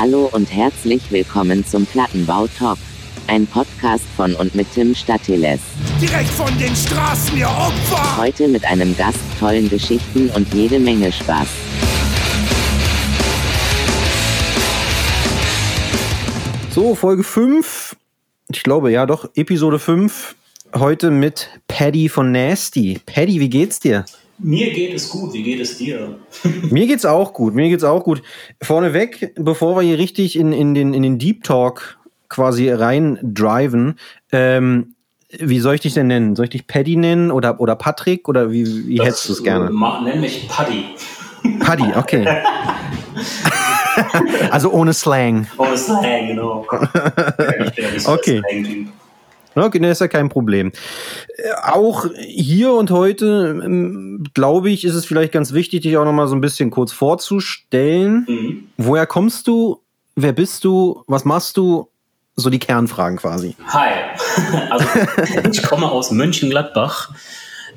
Hallo und herzlich willkommen zum Plattenbau Talk. Ein Podcast von und mit Tim Statiles. Direkt von den Straßen, ihr Opfer! Heute mit einem Gast, tollen Geschichten und jede Menge Spaß. So, Folge 5. Ich glaube, ja, doch, Episode 5. Heute mit Paddy von Nasty. Paddy, wie geht's dir? Mir geht es gut, wie geht es dir? Mir geht's auch gut, mir geht's auch gut. Vorneweg, bevor wir hier richtig in, in, den, in den Deep Talk quasi rein driven, ähm, wie soll ich dich denn nennen? Soll ich dich Paddy nennen oder, oder Patrick oder wie, wie hättest du es gerne? Nenn mich Paddy. Paddy, okay. also ohne Slang. Oh, Slang, genau. Ich bin ja nicht so Okay. Slang-Typ. Okay, ne, ist ja kein Problem. Äh, Auch hier und heute, ähm, glaube ich, ist es vielleicht ganz wichtig, dich auch noch mal so ein bisschen kurz vorzustellen. Mhm. Woher kommst du? Wer bist du? Was machst du? So die Kernfragen quasi. Hi. Also, ich komme aus Mönchengladbach.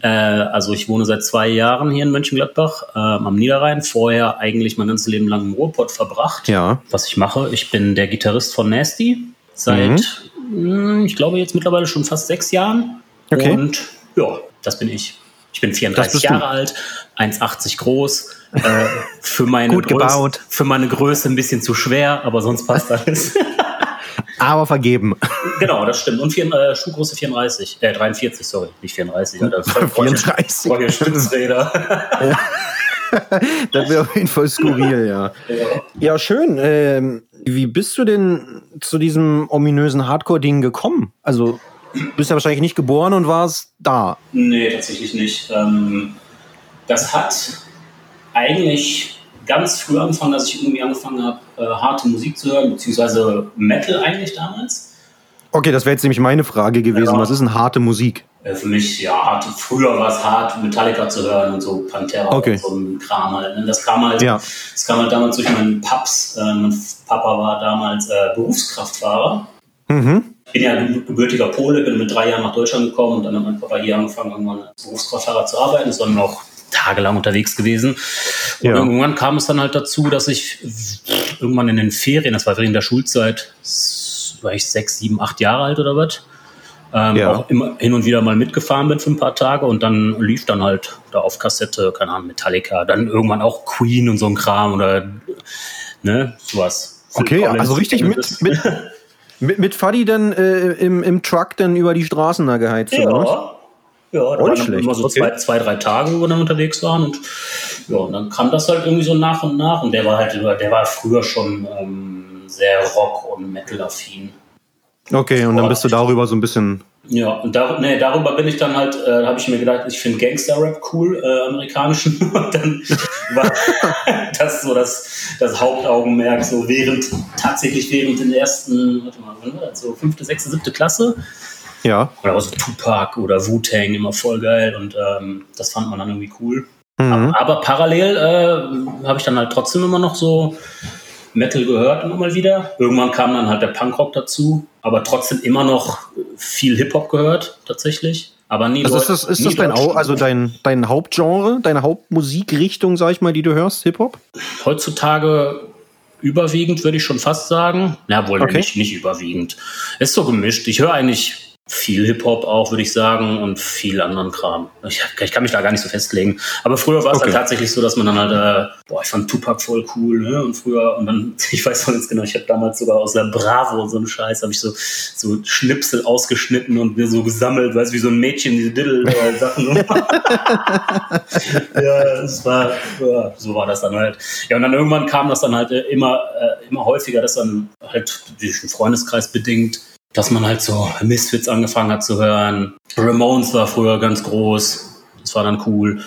Äh, also, ich wohne seit zwei Jahren hier in Mönchengladbach ähm, am Niederrhein. Vorher eigentlich mein ganzes Leben lang im Ruhrpott verbracht. Ja. Was ich mache, ich bin der Gitarrist von Nasty seit, mh, ich glaube, jetzt mittlerweile schon fast sechs Jahren. Okay. Und ja, das bin ich. Ich bin 34 bist du. Jahre alt, 1,80 groß, äh, für, meine Gut gebaut. für meine Größe ein bisschen zu schwer, aber sonst passt alles. Aber vergeben. genau, das stimmt. Und vier, äh, Schuhgröße 34, äh, 43, sorry, nicht 34. Alter. Voll- voll- 34. voll Stützräder. Das wäre auf jeden Fall skurril, ja. ja. Schön. Ähm, wie bist du denn zu diesem ominösen Hardcore-Ding gekommen? Also, du bist ja wahrscheinlich nicht geboren und warst da. Nee, tatsächlich nicht. Ähm, das hat eigentlich ganz früh angefangen, dass ich irgendwie angefangen habe, äh, harte Musik zu hören, beziehungsweise Metal eigentlich damals. Okay, das wäre jetzt nämlich meine Frage gewesen. Ja. Was ist denn harte Musik? Äh, für mich, ja, hart, früher war es hart, Metallica zu hören und so Pantera Okay. und so ein Kram halt. ne? Das kam halt, Ja. das kam halt damals durch meinen Paps. Äh, mein Papa war damals äh, Berufskraftfahrer. Mhm. bin ja ge- gebürtiger Pole, bin mit drei Jahren nach Deutschland gekommen und dann hat mein Papa hier angefangen, irgendwann als Berufskraftfahrer zu arbeiten, ist dann auch tagelang unterwegs gewesen. Und Ja. irgendwann kam es dann halt dazu, dass ich irgendwann in den Ferien, das war während der Schulzeit, war ich sechs, sieben, acht Jahre alt oder was, ähm, Ja. auch immer hin und wieder mal mitgefahren bin für ein paar Tage und dann lief dann halt da auf Kassette, keine Ahnung, Metallica, dann irgendwann auch Queen und so ein Kram oder ne, sowas. Okay, also richtig mit, mit, mit, mit Fuddy dann äh, im, im Truck dann über die Straßen da geheizt, oder was? Ja, ja da waren dann immer so okay. zwei, zwei, drei Tage, wo wir dann unterwegs waren und ja, und dann kam das halt irgendwie so nach und nach und der war halt, der war früher schon ähm, sehr Rock- und Metal-affin. Okay, und dann bist du darüber so ein bisschen. Ja, und dar nee, darüber bin ich dann halt, äh, habe ich mir gedacht, ich finde Gangster-Rap cool, äh, amerikanischen. Und dann war das so das, das Hauptaugenmerk, so während, tatsächlich während den ersten, warte mal, so fünfte, sechste, siebte Klasse. Ja. Oder auch so Tupac oder Wu-Tang, immer voll geil. Und ähm, das fand man dann irgendwie cool. Mhm. Aber parallel äh, habe ich dann halt trotzdem immer noch so Metal gehört immer mal wieder. Irgendwann kam dann halt der Punkrock dazu, aber trotzdem immer noch viel Hip-Hop gehört, tatsächlich. Aber nie Also ist das, ist das dein, also dein, dein Hauptgenre, deine Hauptmusikrichtung, sag ich mal, die du hörst, Hip-Hop? Heutzutage überwiegend, würde ich schon fast sagen. Ja, wohl Okay. nicht, nicht überwiegend. Ist so gemischt. Ich höre eigentlich viel Hip-Hop auch, würde ich sagen, und viel anderen Kram. Ich, ich kann mich da gar nicht so festlegen. Aber früher war es Okay. halt tatsächlich so, dass man dann halt, äh, boah, ich fand Tupac voll cool, ne? Und früher, und dann, ich weiß noch ganz genau, ich habe damals sogar aus der Bravo so einen Scheiß, habe ich so, so Schnipsel ausgeschnitten und mir so gesammelt, weißt du, wie so ein Mädchen, diese Diddle-Sachen. ja, das war, ja, so war das dann halt. Ja, und dann irgendwann kam das dann halt äh, immer, äh, immer häufiger, dass dann halt durch den Freundeskreis bedingt, dass man halt so Misfits angefangen hat zu hören. Ramones war früher ganz groß. Das war dann cool.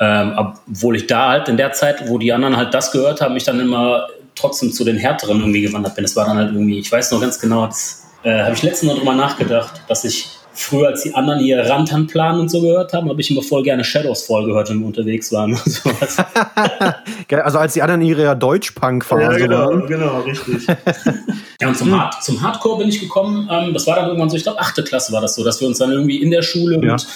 Ähm, obwohl ich da halt in der Zeit, wo die anderen halt das gehört haben, ich dann immer trotzdem zu den härteren irgendwie gewandert bin. Das war dann halt irgendwie, ich weiß noch ganz genau, das äh, habe ich letztens noch drüber nachgedacht, dass ich früher, als die anderen hier Rantanplan und so gehört haben, habe ich immer voll gerne Shadows Fall gehört, wenn wir unterwegs waren und sowas. Also als die anderen ihre Deutsch-Punk-Phase waren. genau, richtig. ja, und zum, Hard, zum Hardcore bin ich gekommen. Ähm, das war dann irgendwann so, ich glaube, achte Klasse war das so, dass wir uns dann irgendwie in der Schule Ja. mit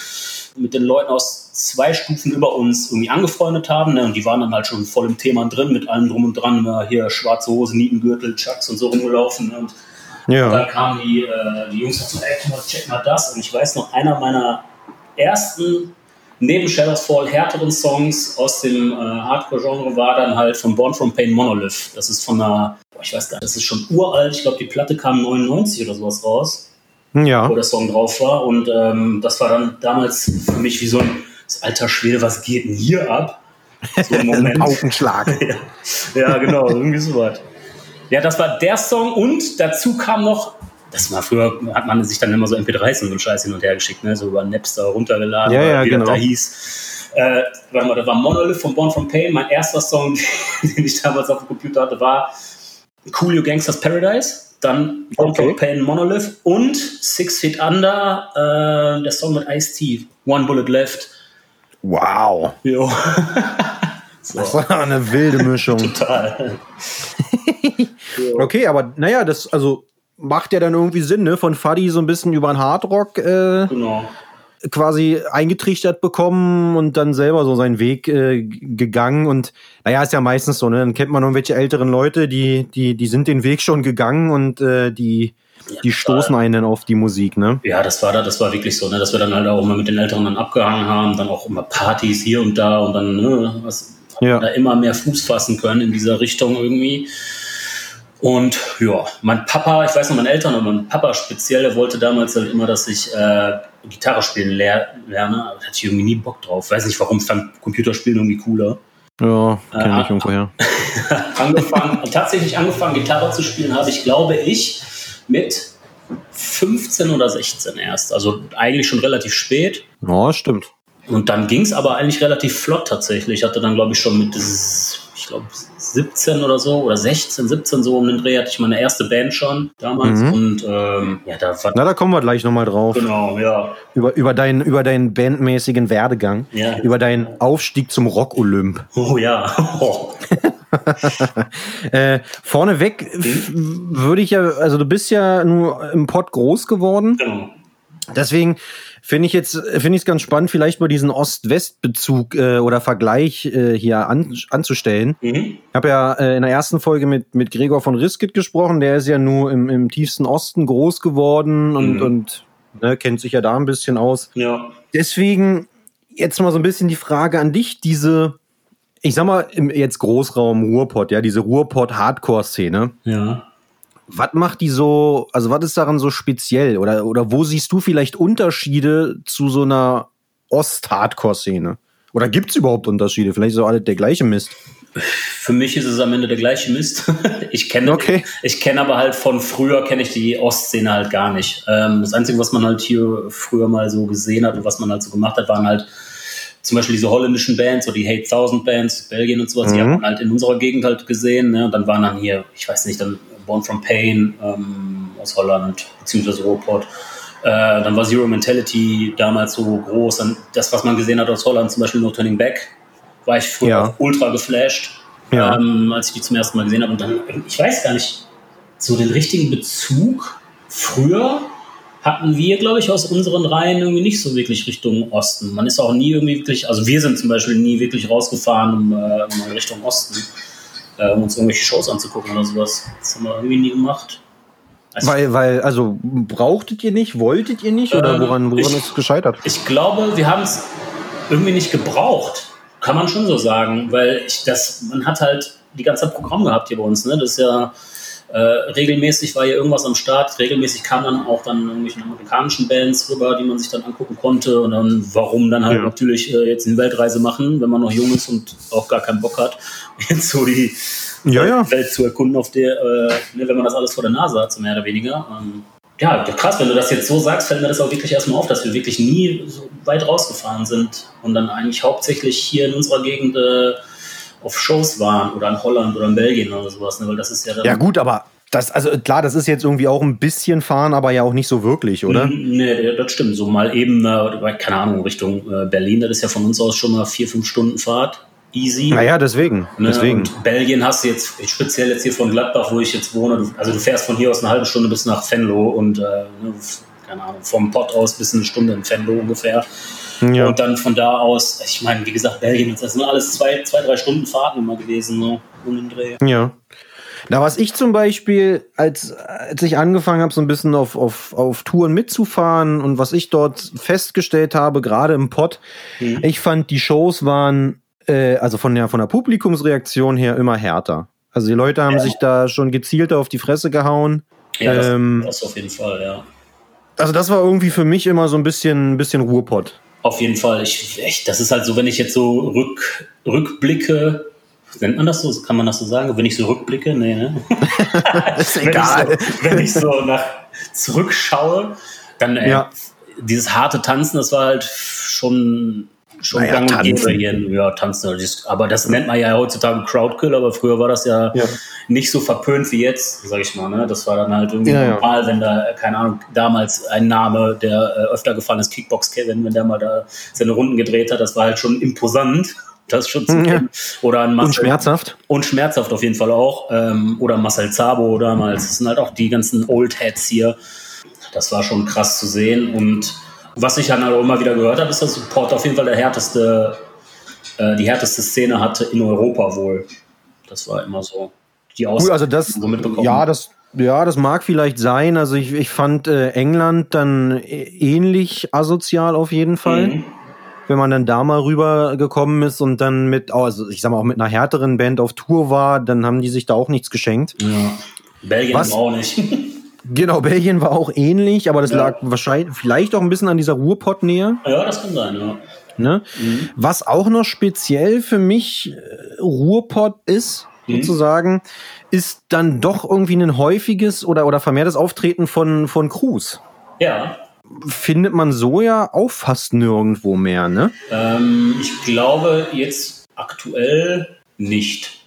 mit den Leuten aus zwei Stufen über uns irgendwie angefreundet haben. Ne? Und die waren dann halt schon voll im Thema drin, mit allem drum und dran. Ne? Hier schwarze Hose, Nietengürtel, Chucks und so rumgelaufen. Ne? Und Ja. dann kamen die, äh, die Jungs dazu, ey, guck mal, check mal das. Und ich weiß noch, einer meiner ersten neben Shadowfall härteren Songs aus dem äh, Hardcore-Genre war dann halt von Born From Pain Monolith. Das ist von einer, boah, ich weiß gar nicht, das ist schon uralt. Ich glaube, die Platte kam 99 oder sowas raus, Ja. wo der Song drauf war. Und ähm, das war dann damals für mich wie so ein alter Schwede, was geht denn hier ab? So ein Moment. Augenschlag. ja, ja, genau, irgendwie sowas. Ja, das war der Song und dazu kam noch, das war früher, hat man sich dann immer so MP3s und so Scheiß hin und her geschickt, ne? so über Napster runtergeladen, Ja, ja, wie genau. das da hieß. Äh, warte mal, da war Monolith von Born From Pain. Mein erster Song, den ich damals auf dem Computer hatte, war Coolio Gangsters Paradise. Dann Born Okay. From Pain Monolith und Six Feet Under, äh, der Song mit Ice-T, One Bullet Left. Wow. Jo. Das war eine wilde Mischung. Total. Okay, aber naja, das also macht ja dann irgendwie Sinn, ne? Von Fuddy so ein bisschen über den Hardrock äh, Genau. quasi eingetrichtert bekommen und dann selber so seinen Weg äh, gegangen. Und naja, ist ja meistens so, ne? Dann kennt man irgendwelche älteren Leute, die, die, die sind den Weg schon gegangen und äh, die, die stoßen einen dann auf die Musik, ne? Ja, das war da, das war wirklich so, ne, dass wir dann halt auch immer mit den Älteren dann abgehangen haben, dann auch immer Partys hier und da und dann ne, was, Ja. da immer mehr Fuß fassen können in dieser Richtung irgendwie. Und ja, mein Papa, ich weiß noch, meine Eltern und mein Papa speziell, der wollte damals halt immer, dass ich äh, Gitarre spielen lehr lerne. Aber da hatte ich irgendwie nie Bock drauf. Weiß nicht warum, fand Computerspielen irgendwie cooler. Ja, kenn Äh, ich irgendwoher. angefangen, tatsächlich angefangen, Gitarre zu spielen, habe ich, glaube ich, mit 15 oder 16 erst. Also eigentlich schon relativ spät. Ja, stimmt. Und dann ging es aber eigentlich relativ flott tatsächlich. Ich hatte dann, glaube ich, schon mit, ich glaube, 17 oder so oder 16, 17 so um den Dreh hatte ich meine erste Band schon damals. Mhm. Und ähm, ja, da war Na, da kommen wir gleich nochmal drauf. genau, ja. Über, über, deinen, über deinen bandmäßigen Werdegang. Ja. Über deinen Aufstieg zum Rock-Olymp. Oh ja. Oh. Äh, vorneweg f- würde ich ja, also du bist ja nur im Pott groß geworden. Genau. Deswegen finde ich jetzt, finde ich es ganz spannend, vielleicht mal diesen Ost-West-Bezug äh, oder Vergleich äh, hier an, anzustellen. Mhm. Ich habe ja äh, in der ersten Folge mit, mit Gregor von Riskit gesprochen, der ist ja nur im, im tiefsten Osten groß geworden und, Mhm. und ne, kennt sich ja da ein bisschen aus. Ja. Deswegen jetzt mal so ein bisschen die Frage an dich, diese, ich sag mal, im jetzt Großraum Ruhrpott, ja, diese Ruhrpott-Hardcore-Szene. Ja. Was macht die so, also was ist daran so speziell? Oder, oder wo siehst du vielleicht Unterschiede zu so einer Ost-Hardcore-Szene? Oder gibt es überhaupt Unterschiede? Vielleicht ist auch alles der gleiche Mist. Für mich ist es am Ende der gleiche Mist. Ich kenne, Okay. ich kenne aber halt von früher kenne ich die Ostszene halt gar nicht. Ähm, das Einzige, was man halt hier früher mal so gesehen hat und was man halt so gemacht hat, waren halt zum Beispiel diese holländischen Bands oder die Hate Thousand Bands, Belgien und sowas. Die Mhm. hat man halt in unserer Gegend halt gesehen. Ne? Und dann waren dann hier, ich weiß nicht, dann Born from Pain ähm, aus Holland beziehungsweise Ruhrpott. Äh, dann war Zero Mentality damals so groß. Dann das, was man gesehen hat aus Holland, zum Beispiel No Turning Back, war ich früher Ja. ultra geflasht, Ja. ähm, als ich die zum ersten Mal gesehen habe. Und dann, ich weiß gar nicht, so den richtigen Bezug früher hatten wir, glaube ich, aus unseren Reihen irgendwie nicht so wirklich Richtung Osten. Man ist auch nie irgendwie wirklich, also wir sind zum Beispiel nie wirklich rausgefahren um, äh, Richtung Osten, äh, um uns irgendwelche Shows anzugucken oder sowas. Das haben wir irgendwie nie gemacht. Also Weil, weil, also brauchtet ihr nicht, wolltet ihr nicht? Oder Ähm, woran, woran ich- ist es gescheitert? Ich glaube, wir haben es irgendwie nicht gebraucht. Kann man schon so sagen, weil ich das, man hat halt die ganze Zeit Programm gehabt hier bei uns. Ne? Das ist ja äh, regelmäßig war hier irgendwas am Start. Regelmäßig kamen dann auch dann irgendwelche amerikanischen Bands rüber, die man sich dann angucken konnte. Und dann, warum dann halt Ja. natürlich äh, jetzt eine Weltreise machen, wenn man noch jung ist und auch gar keinen Bock hat, jetzt so die Ja, ja. Welt zu erkunden, auf der, äh, ne, wenn man das alles vor der Nase hat, so mehr oder weniger. Ähm, ja, krass, wenn du das jetzt so sagst, fällt mir das auch wirklich erstmal auf, dass wir wirklich nie so weit rausgefahren sind und dann eigentlich hauptsächlich hier in unserer Gegend äh, auf Shows waren oder in Holland oder in Belgien oder sowas, ne? weil das ist ja. Ja, gut, aber das, also klar, das ist jetzt irgendwie auch ein bisschen fahren, aber ja auch nicht so wirklich, oder? Nee, das stimmt. So mal eben, äh, keine Ahnung, Richtung äh, Berlin, das ist ja von uns aus schon mal vier, fünf Stunden Fahrt. Easy. Naja, deswegen. Ne, deswegen. Und Belgien hast du jetzt, speziell jetzt hier von Gladbach, wo ich jetzt wohne, also du fährst von hier aus eine halbe Stunde bis nach Venlo und äh, ne, keine Ahnung, vom Pott aus bis eine Stunde in Venlo ungefähr. Ja. Und dann von da aus, ich meine, wie gesagt, Belgien, das sind alles zwei, zwei drei Stunden Fahrten immer gewesen, so um den Dreh. Ja. Na, was ich zum Beispiel, als, als ich angefangen habe, so ein bisschen auf, auf, auf Touren mitzufahren und was ich dort festgestellt habe, gerade im Pott, mhm. ich fand, die Shows waren, äh, also von der, von der Publikumsreaktion her immer härter. Also die Leute haben ja. sich da schon gezielter auf die Fresse gehauen. Ja, das, ähm, das auf jeden Fall, ja. Also das war irgendwie für mich immer so ein bisschen, ein bisschen Ruhrpott. Auf jeden Fall. Ich, echt, das ist halt so, wenn ich jetzt so rück, rückblicke, nennt man das so? Kann man das so sagen? Wenn ich so rückblicke? Nee, ne? ist egal. wenn, ich so, wenn ich so nach zurückschaue, dann äh, ja. dieses harte Tanzen, das war halt schon schon naja, gang und gäbe hier. Ja, tanzen. Aber das nennt man ja heutzutage Crowdkill, aber früher war das ja, ja. nicht so verpönt wie jetzt, sag ich mal. Ne? Das war dann halt irgendwie ja, normal, wenn da, keine Ahnung, damals ein Name, der äh, öfter gefallen ist, Kickbox Kevin, wenn der mal da seine Runden gedreht hat, das war halt schon imposant. Das schon zu ja. Oder ein Marcel, Und schmerzhaft. Und schmerzhaft auf jeden Fall auch. Ähm, oder Marcel Zabo damals. Das sind halt auch die ganzen Old Heads hier. Das war schon krass zu sehen. Und was ich dann auch immer wieder gehört habe, ist, dass Port auf jeden Fall der härteste, äh, die härteste Szene hatte in Europa wohl. Das war immer so die Aussage, cool, also das, so. Ja, das, ja, das mag vielleicht sein. Also ich, ich fand äh, England dann ähnlich asozial auf jeden Fall. Mhm. Wenn man dann da mal rübergekommen ist und dann mit, oh, also ich sag mal, auch mit einer härteren Band auf Tour war, dann haben die sich da auch nichts geschenkt. Ja. Belgien Was? auch nicht. Genau, Belgien war auch ähnlich, aber das ja. lag wahrscheinlich vielleicht auch ein bisschen an dieser Ruhrpott-Nähe. Ja, das kann sein, ja. Ne? Mhm. Was auch noch speziell für mich äh, Ruhrpott ist, mhm. sozusagen, ist dann doch irgendwie ein häufiges oder, oder vermehrtes Auftreten von, von Crews. Ja. Findet man so ja auch fast nirgendwo mehr, ne? Ähm, ich glaube jetzt aktuell nicht.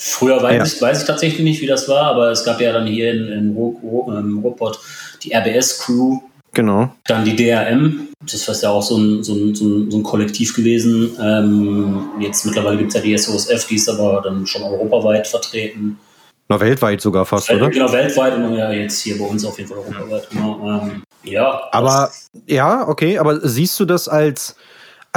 Früher weiß, ja. ich, weiß ich tatsächlich nicht, wie das war, aber es gab ja dann hier in, in Ruhrpott die RBS-Crew. Genau. Dann die DRM, das ist ja auch so ein, so ein, so ein, so ein Kollektiv gewesen. Ähm, jetzt mittlerweile gibt es ja die SOSF, die ist aber dann schon europaweit vertreten. Na, weltweit sogar fast, Welt, oder? Genau, weltweit und ja, jetzt hier bei uns auf jeden Fall europaweit. Genau, ähm, ja. Aber, ja, okay, aber siehst du das als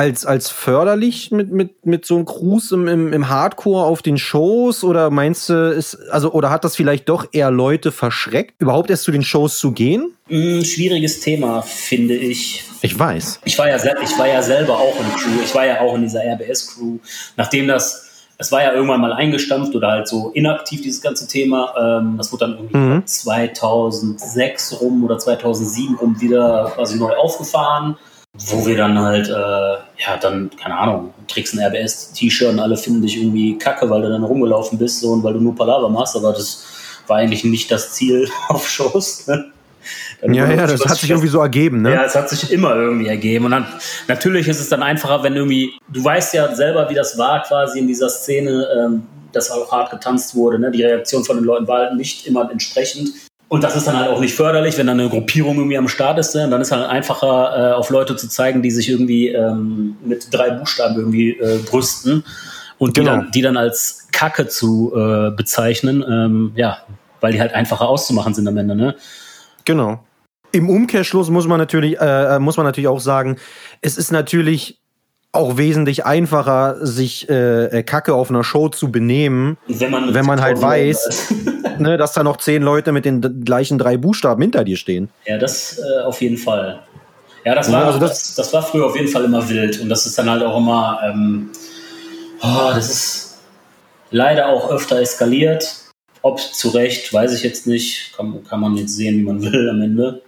als, als förderlich mit, mit, mit so einem Cruise im, im, im Hardcore auf den Shows? Oder meinst du, ist, also, oder hat das vielleicht doch eher Leute verschreckt, überhaupt erst zu den Shows zu gehen? Mm, schwieriges Thema, finde ich. Ich weiß. Ich war, ja, ich war ja selber auch in Crew. Ich war ja auch in dieser RBS-Crew. Nachdem das es war ja irgendwann mal eingestampft oder halt so inaktiv, dieses ganze Thema. Ähm, das wurde dann irgendwie mhm. 2006 rum oder 2007 rum wieder quasi neu aufgefahren wo wir dann halt, äh, ja, dann, keine Ahnung, trägst ein RBS-T-Shirt und alle finden dich irgendwie kacke, weil du dann rumgelaufen bist so, und weil du nur Palaver machst, aber das war eigentlich nicht das Ziel auf Shows. Ne? ja, ja, das hat sich irgendwie so ergeben, ne? Ja, es hat sich immer irgendwie ergeben. Und dann, natürlich ist es dann einfacher, wenn irgendwie, du weißt ja selber, wie das war quasi in dieser Szene, ähm, dass auch hart getanzt wurde. Ne? Die Reaktion von den Leuten war halt nicht immer entsprechend. Und das ist dann halt auch nicht förderlich, wenn dann eine Gruppierung irgendwie am Start ist. Ne? Dann ist halt einfacher, äh, auf Leute zu zeigen, die sich irgendwie ähm, mit drei Buchstaben irgendwie äh, brüsten und genau. die, dann, die dann als Kacke zu äh, bezeichnen. Ähm, ja, weil die halt einfacher auszumachen sind am Ende. Ne? Genau. Im Umkehrschluss muss man natürlich, äh, muss man natürlich auch sagen, es ist natürlich auch wesentlich einfacher, sich äh, äh, Kacke auf einer Show zu benehmen, wenn man, wenn man halt weiß, ne, dass da noch zehn Leute mit den gleichen drei Buchstaben hinter dir stehen. Ja, das äh, auf jeden Fall. Ja, das war, also das, das, das, war früher auf jeden Fall immer wild und das ist dann halt auch immer, ähm, oh, das ist leider auch öfter eskaliert. Ob zu Recht, weiß ich jetzt nicht. Kann, kann man jetzt sehen, wie man will am Ende.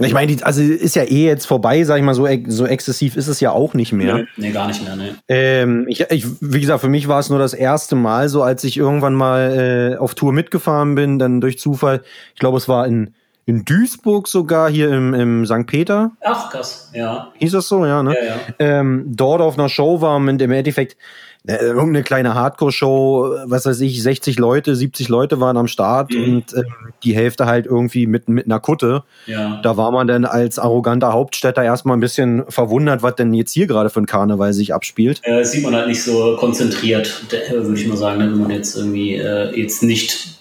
Ich meine, also ist ja eh jetzt vorbei, sag ich mal, so, so exzessiv ist es ja auch nicht mehr. Nee, nee gar nicht mehr, nee. Ähm, ich, ich, wie gesagt, für mich war es nur das erste Mal, so als ich irgendwann mal äh, auf Tour mitgefahren bin, dann durch Zufall, ich glaube, es war in, in Duisburg sogar, hier im, im St. Peter. Ach, krass, ja. Hieß das so, ja, ne? Ja, ja. Ähm, dort auf einer Show war und im Endeffekt irgendeine kleine Hardcore-Show, was weiß ich, 60 Leute, 70 Leute waren am Start mhm. und äh, die Hälfte halt irgendwie mit, mit einer Kutte. Ja. Da war man dann als arroganter Hauptstädter erstmal ein bisschen verwundert, was denn jetzt hier gerade für ein Karneval sich abspielt. Äh, sieht man halt nicht so konzentriert, würde ich mal sagen, ne, wenn man jetzt irgendwie äh, jetzt nicht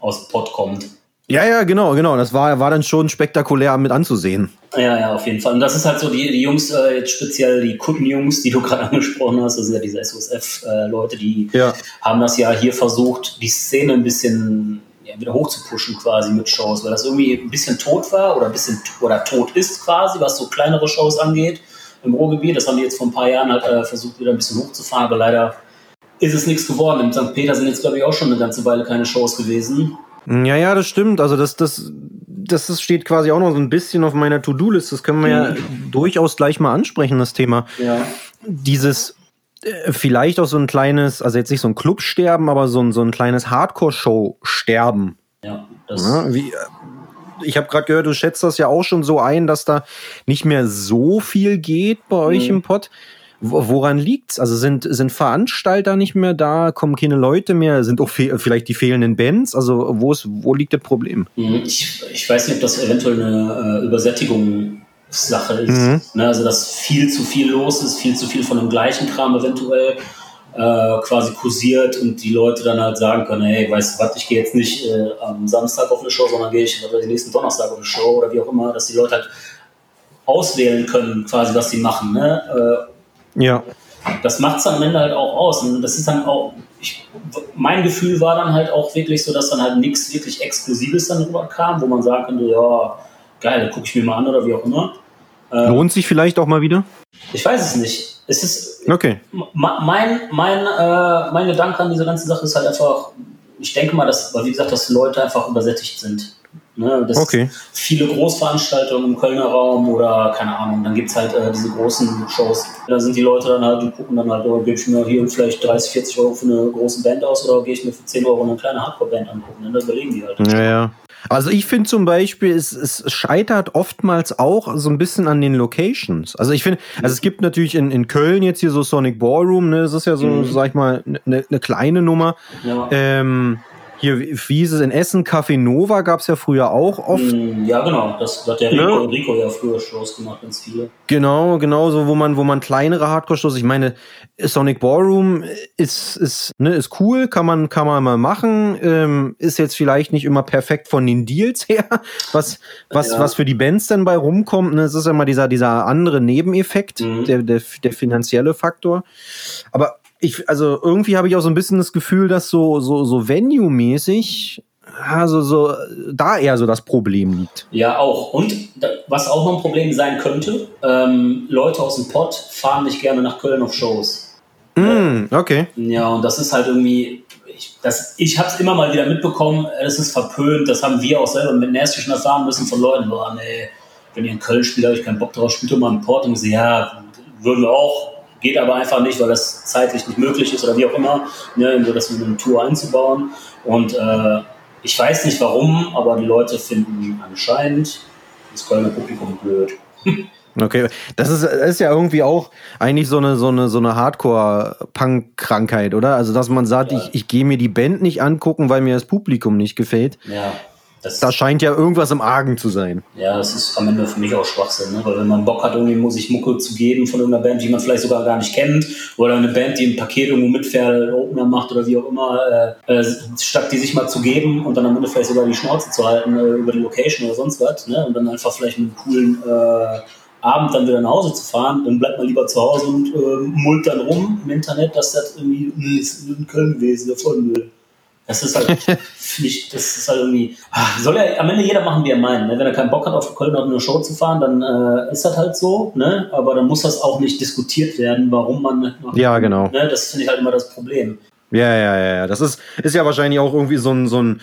aus Pott kommt. Ja, ja, genau, genau. Das war, war dann schon spektakulär mit anzusehen. Ja, ja, auf jeden Fall. Und das ist halt so, die, die Jungs, äh, jetzt speziell die Kundenjungs, die du gerade angesprochen hast, das sind ja diese SOSF-Leute, die Ja. haben das ja hier versucht, die Szene ein bisschen ja, wieder hochzupushen quasi mit Shows, weil das irgendwie ein bisschen tot war oder ein bisschen oder tot ist quasi, was so kleinere Shows angeht im Ruhrgebiet. Das haben die jetzt vor ein paar Jahren halt äh, versucht, wieder ein bisschen hochzufahren, aber leider ist es nichts geworden. In St. Peter sind jetzt, glaube ich, auch schon eine ganze Weile keine Shows gewesen. Ja, ja, das stimmt. Also das, das, das ist- steht quasi auch noch so ein bisschen auf meiner To-Do-List. Das können wir ja durchaus gleich mal ansprechen, das Thema. Ja. Dieses äh, vielleicht auch so ein kleines, also jetzt nicht so ein Clubsterben, aber so ein, so ein kleines Hardcore-Show-Sterben. Ja, das, Ja, wie, äh, ich habe gerade gehört, du schätzt das ja auch schon so ein, dass da nicht mehr so viel geht bei euch Mhm. im Pott. Wo- Woran liegt's? Also sind, sind Veranstalter nicht mehr da, kommen keine Leute mehr, sind auch vielleicht die fehlenden Bands? Also wo, ist, wo liegt das Problem? Mhm. Ich, ich weiß nicht, ob das eventuell eine äh, Übersättigungssache ist. Mhm. Ne, also, dass viel zu viel los ist, viel zu viel von dem gleichen Kram eventuell äh, quasi kursiert und die Leute dann halt sagen können, hey, weißt du was, ich gehe jetzt nicht äh, am Samstag auf eine Show, sondern gehe ich den nächsten Donnerstag auf eine Show oder wie auch immer, dass die Leute halt auswählen können, quasi, was sie machen. Ne? Äh, Ja. das macht es am Ende halt auch aus. Und das ist dann auch, ich, mein Gefühl war dann halt auch wirklich so, dass dann halt nichts wirklich Exklusives dann rüberkam, wo man sagen könnte, ja, geil, gucke ich mir mal an oder wie auch immer. Äh, Lohnt sich vielleicht auch mal wieder? ich weiß es nicht. Es ist Okay. mein, mein, äh, mein Gedanke an diese ganze Sache ist halt einfach, ich denke mal, dass, weil wie gesagt, dass Leute einfach übersättigt sind. Ne? Das Okay. viele Großveranstaltungen im Kölner Raum oder keine Ahnung, dann gibt es halt äh, diese großen Shows. Da sind die Leute dann halt, die gucken dann halt, oh, gebe ich mir hier vielleicht 30, 40 Euro für eine große Band aus oder gehe ich mir für 10 Euro eine kleine Hardcore-Band angucken. Ne? Das überlegen die halt. Ja, ja. Also ich finde zum Beispiel, es, es scheitert oftmals auch so ein bisschen an den Locations. Also ich finde, also es gibt natürlich in, in Köln jetzt hier so Sonic Ballroom, ne? Das ist ja so, Mhm. sag ich mal, eine ne kleine Nummer. Ja. Ähm, hier, wie hieß es in Essen, Café Nova gab es ja früher auch oft. Mm, ja, genau. Das hat der Ne? Rico, Rico ja früher Shows gemacht, ganz viele. Genau, genau, so wo man, wo man kleinere Hardcore-Shows, ich meine, Sonic Ballroom ist, ist, ne, ist cool, kann man, kann man mal machen, ähm, ist jetzt vielleicht nicht immer perfekt von den Deals her, was, was, Ja. was für die Bands denn bei rumkommt, ne, es ist ja immer dieser, dieser andere Nebeneffekt, Mhm. der, der, der finanzielle Faktor. Aber ich, also irgendwie habe ich auch so ein bisschen das Gefühl, dass so, so, so Venue-mäßig, also so, da eher so das Problem liegt. Ja, auch. Und was auch noch ein Problem sein könnte, ähm, Leute aus dem Pott fahren nicht gerne nach Köln auf Shows. Mm, okay. Ja, und das ist halt irgendwie, ich, das, ich habe es immer mal wieder mitbekommen, es ist verpönt, das haben wir auch selber mit Nasty schon erfahren müssen von Leuten, boah, nee, wenn ihr in Köln spielt, habe ich keinen Bock drauf, spielt doch mal in Port. Und so, ja, würden wir auch, geht aber einfach nicht, weil das zeitlich nicht möglich ist oder wie auch immer, ne, so das in eine Tour einzubauen. Und äh, ich weiß nicht warum, aber die Leute finden anscheinend das Kölner Publikum blöd. Okay, das ist, das ist ja irgendwie auch eigentlich so eine, so eine, so eine Hardcore-Punk-Krankheit, oder? Also, dass man sagt, Ja. ich, ich gehe mir die Band nicht angucken, weil mir das Publikum nicht gefällt. Ja, das, Da scheint ja irgendwas im Argen zu sein. Ja, das ist am Ende für mich auch Schwachsinn, ne? weil wenn man Bock hat, irgendwie sich Mucke zu geben von irgendeiner Band, die man vielleicht sogar gar nicht kennt, oder eine Band, die ein Paket irgendwo mitfährt, einen Opener macht oder wie auch immer, äh, äh, statt die sich mal zu geben und dann am Ende vielleicht sogar die Schnauze zu halten äh, über die Location oder sonst was, ne? und dann einfach vielleicht mit einem coolen äh, Abend dann wieder nach Hause zu fahren, dann bleibt man lieber zu Hause und äh, mullt dann rum im Internet, dass das irgendwie, ist in Köln gewesen, der voll will. Das ist halt, finde ich, das ist halt irgendwie, soll ja am Ende jeder machen, wie er meint. Ne? Wenn er keinen Bock hat, auf Köln auf eine Show zu fahren, dann äh, ist das halt so, ne? aber dann muss das auch nicht diskutiert werden, warum man Ja, genau. Ne? Das finde ich halt immer das Problem. Ja, ja, ja, ja. Das ist, ist ja wahrscheinlich auch irgendwie so ein, so ein,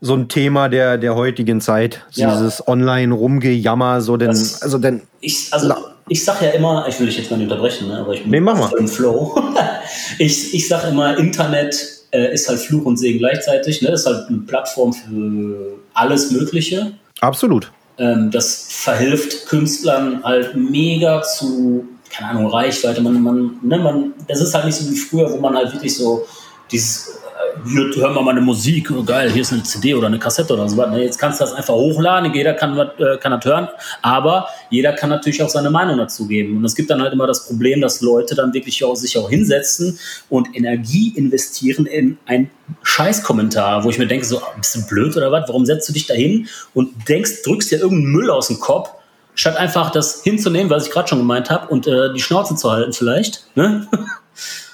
so ein Thema der, der heutigen Zeit. Ja. Dieses Online-Rumgejammer, so denn, Das- also denn, Ich, also, ich sag ja immer, ich will dich jetzt mal nicht unterbrechen, ne? aber ich bin Nee, mach mal. im Flow. ich, ich sag immer, Internet äh, ist halt Fluch und Segen gleichzeitig. Ne? Ist halt eine Plattform für alles Mögliche. absolut. Ähm, das verhilft Künstlern halt mega zu, keine Ahnung, Reichweite. Man, man, ne, man, das ist halt nicht so wie früher, wo man halt wirklich so dieses, hier hören wir mal eine Musik, oh, geil, hier ist eine CD oder eine Kassette oder so was. Ne, jetzt kannst du das einfach hochladen, jeder kann, äh, kann das hören, aber jeder kann natürlich auch seine Meinung dazu geben. Und es gibt dann halt immer das Problem, dass Leute dann wirklich auch sich auch hinsetzen und Energie investieren in ein Scheißkommentar, wo ich mir denke, so, bist du blöd oder was? Warum setzt du dich da hin und denkst, drückst dir irgendeinen Müll aus dem Kopf, statt einfach das hinzunehmen, was ich gerade schon gemeint habe, und äh, die Schnauze zu halten vielleicht. Ne?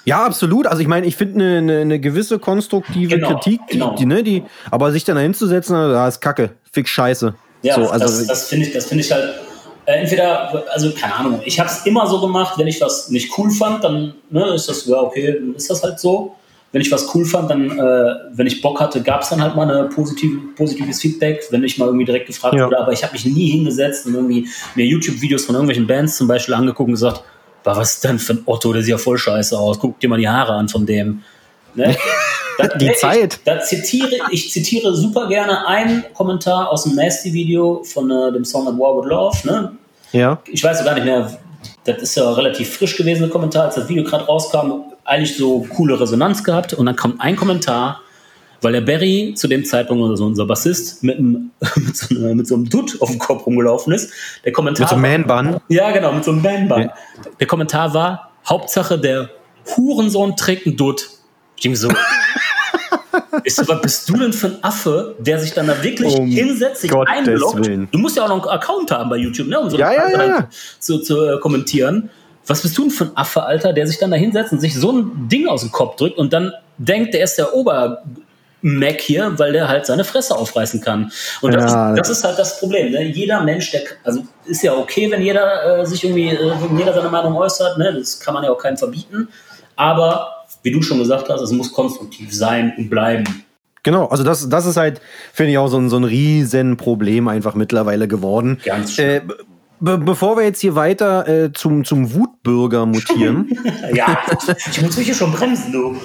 Ja, absolut. Also ich meine, ich finde eine ne, ne gewisse konstruktive Genau, Kritik, die, genau. die, ne, die, aber sich dann da hinzusetzen, da ist Kacke, fix Scheiße. Ja, so, also das, das finde ich, das finde ich halt. Äh, entweder, also keine Ahnung, ich habe es immer so gemacht, wenn ich was nicht cool fand, dann ne, ist das, ja, okay, dann ist das halt so. Wenn ich was cool fand, dann, äh, wenn ich Bock hatte, gab es dann halt mal eine positive, positives Feedback, wenn ich mal irgendwie direkt gefragt Ja. wurde. Aber ich habe mich nie hingesetzt und irgendwie mir YouTube-Videos von irgendwelchen Bands zum Beispiel angeguckt und gesagt, "Boah, was ist denn für ein Otto, der sieht ja voll scheiße aus. Guck dir mal die Haare an von dem. Ne? Da- Die ne, Zeit. Ich, da zitiere, ich zitiere super gerne einen Kommentar aus dem Nasty-Video von äh, dem Song At War With Love. Ne? ja. ich weiß so gar nicht mehr, das ist ja relativ frisch gewesen, der Kommentar, als das Video gerade rauskam, eigentlich so coole Resonanz gehabt und dann kommt ein Kommentar, weil der Barry zu dem Zeitpunkt, also unser Bassist, mit, einem, mit, so, einer- mit so einem Dutt auf dem Kopf rumgelaufen ist. Der Kommentar Mit so einem Man-Bun. ja, genau, mit so einem Bandband. Ja. Der Kommentar war, Hauptsache der Hurensohn trägt einen Dutt. Ich denke so, ich so, was bist du denn für ein Affe, der sich dann da wirklich Um hinsetzt, sich Gottes einloggt? Willen. Du musst ja auch noch einen Account haben bei YouTube, ne? Um so Ja, ja, ja. halt Zu, zu äh, kommentieren. Was bist du denn für ein Affe, Alter, der sich dann da hinsetzt und sich so ein Ding aus dem Kopf drückt und dann denkt, der ist der Ober. Mac hier, weil der halt seine Fresse aufreißen kann. Und das, Ja. ist, das ist halt das Problem. Ne? Jeder Mensch, der, also ist ja okay, wenn jeder äh, sich irgendwie, äh, wenn jeder seine Meinung äußert, ne? das kann man ja auch keinem verbieten. Aber wie du schon gesagt hast, es muss konstruktiv sein und bleiben. Genau, also das, das ist halt, finde ich, auch so ein, so ein Riesenproblem einfach mittlerweile geworden. Ganz schön. Äh, be bevor wir jetzt hier weiter äh, zum, zum Wutbürger mutieren, Ja, ich muss mich hier schon bremsen, du.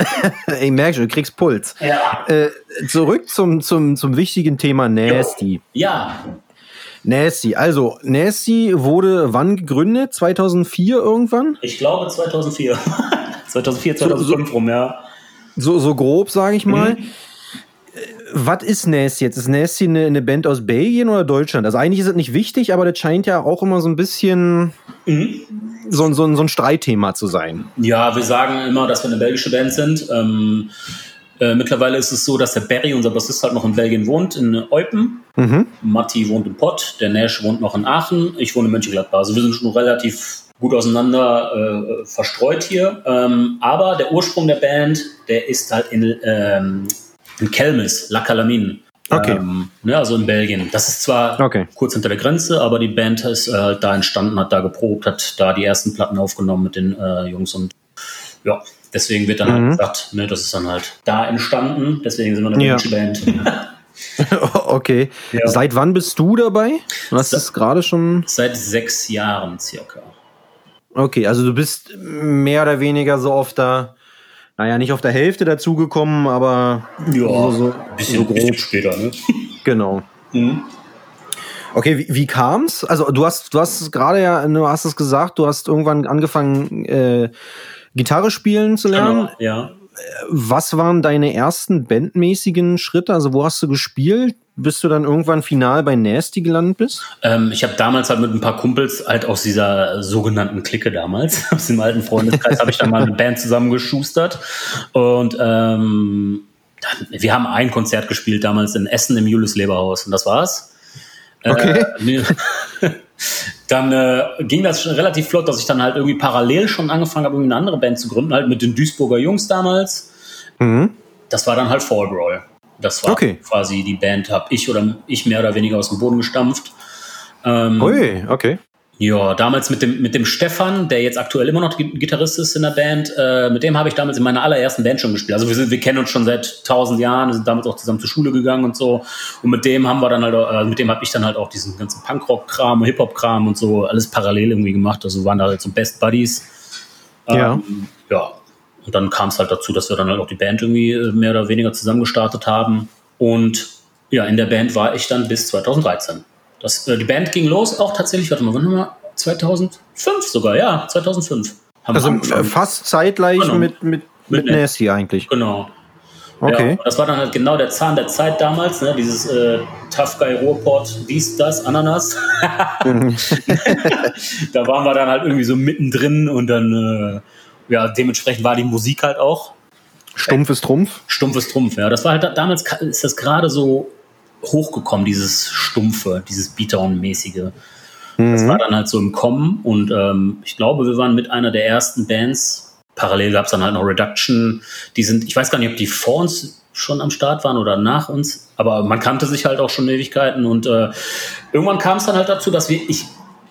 ich merke schon, du kriegst Puls. Ja. Äh, zurück zum, zum, zum wichtigen Thema Nasty. Ja, Nasty, also Nasty wurde wann gegründet? 2004 irgendwann? ich glaube 2004. 2004, 2005 rum, ja. So, so grob, sage ich mal. Äh, Was ist Nasty jetzt? Ist Nasty eine, eine Band aus Belgien oder Deutschland? Also eigentlich ist es nicht wichtig, aber das scheint ja auch immer so ein bisschen so, ein- so, ein- so ein Streitthema zu sein. Ja, wir sagen immer, dass wir eine belgische Band sind. Ähm, äh, mittlerweile ist es so, dass der Barry, unser Bassist, halt noch in Belgien wohnt, in Eupen. Matti wohnt in Pott, der Nash wohnt noch in Aachen, ich wohne in Mönchengladbach. Also wir sind schon relativ gut auseinander äh, verstreut hier. Ähm, aber der Ursprung der Band, der ist halt in, ähm, in Kelmis, La Calamine. Okay. Ähm, ne, also in Belgien. Das ist zwar Okay. kurz hinter der Grenze, aber die Band ist äh, halt da entstanden, hat da geprobt, hat da die ersten Platten aufgenommen mit den äh, Jungs und ja, deswegen wird dann Mhm. halt gesagt, ne, das ist dann halt da entstanden, deswegen sind wir eine Ja. deutsche Band. okay. Ja. Seit wann bist du dabei? Du hast Se- es gerade schon. Seit sechs Jahren circa. Okay, also du bist mehr oder weniger so auf der, naja, nicht auf der Hälfte dazugekommen, aber Ja, so, so, bisschen, so grob. bisschen später, ne? Genau. Mhm. Okay, wie, wie kam's? Also du hast, du hast gerade ja, du hast es gesagt, du hast irgendwann angefangen, äh, Gitarre spielen zu lernen. Genau, ja. Was waren deine ersten bandmäßigen Schritte? Also wo hast du gespielt, bis du dann irgendwann final bei Nasty gelandet bist? Ähm, ich habe damals halt mit ein paar Kumpels halt aus dieser sogenannten Clique damals, aus dem alten Freundeskreis, habe ich dann mal eine Band zusammengeschustert. Und ähm, wir haben ein Konzert gespielt damals in Essen im Julius Leberhaus und das war's. Okay. Äh, dann äh, ging das relativ flott, dass ich dann halt irgendwie parallel schon angefangen habe, eine andere Band zu gründen, halt mit den Duisburger Jungs damals. Mhm. Das war dann halt Fall Brawl. Das war Okay. quasi die Band, habe ich oder ich mehr oder weniger aus dem Boden gestampft. Ähm, Ui, okay. ja, damals mit dem, mit dem Stefan, der jetzt aktuell immer noch Gi- Gitarrist ist in der Band, äh, mit dem habe ich damals in meiner allerersten Band schon gespielt. Also wir, sind, wir kennen uns schon seit tausend Jahren, sind damals auch zusammen zur Schule gegangen und so. Und mit dem haben wir dann halt, äh, mit dem habe ich dann halt auch diesen ganzen Punkrock-Kram, Hip-Hop-Kram und so alles parallel irgendwie gemacht. Also waren da halt so Best Buddies. Ja. Ähm, ja. Und dann kam es halt dazu, dass wir dann halt auch die Band irgendwie äh, mehr oder weniger zusammen gestartet haben. Und ja, in der Band war ich dann bis 2013. Das, äh, die Band ging los, auch tatsächlich, warte mal, wann haben wir? 2005 sogar, ja, 2005. Haben wir Also äh, angefangen. fast zeitgleich Genau. mit, mit, mit Mit Nasty eigentlich. Genau. Okay. Ja, das war dann halt genau der Zahn der Zeit damals, ne? dieses äh, Tough Guy Ruhrport, dies, das, Ananas. da waren wir dann halt irgendwie so mittendrin und dann, äh, ja, dementsprechend war die Musik halt auch. Stumpf ist Trumpf. Stumpf ist Trumpf, ja. Das war halt damals, ist das gerade so hochgekommen, dieses Stumpfe, dieses Beatdown-mäßige. Das war dann halt so im Kommen und ähm, ich glaube, wir waren mit einer der ersten Bands. Parallel gab es dann halt noch Reduction. Die sind, ich weiß gar nicht, ob die vor uns schon am Start waren oder nach uns, aber man kannte sich halt auch schon Ewigkeiten und äh, irgendwann kam es dann halt dazu, dass wir, ich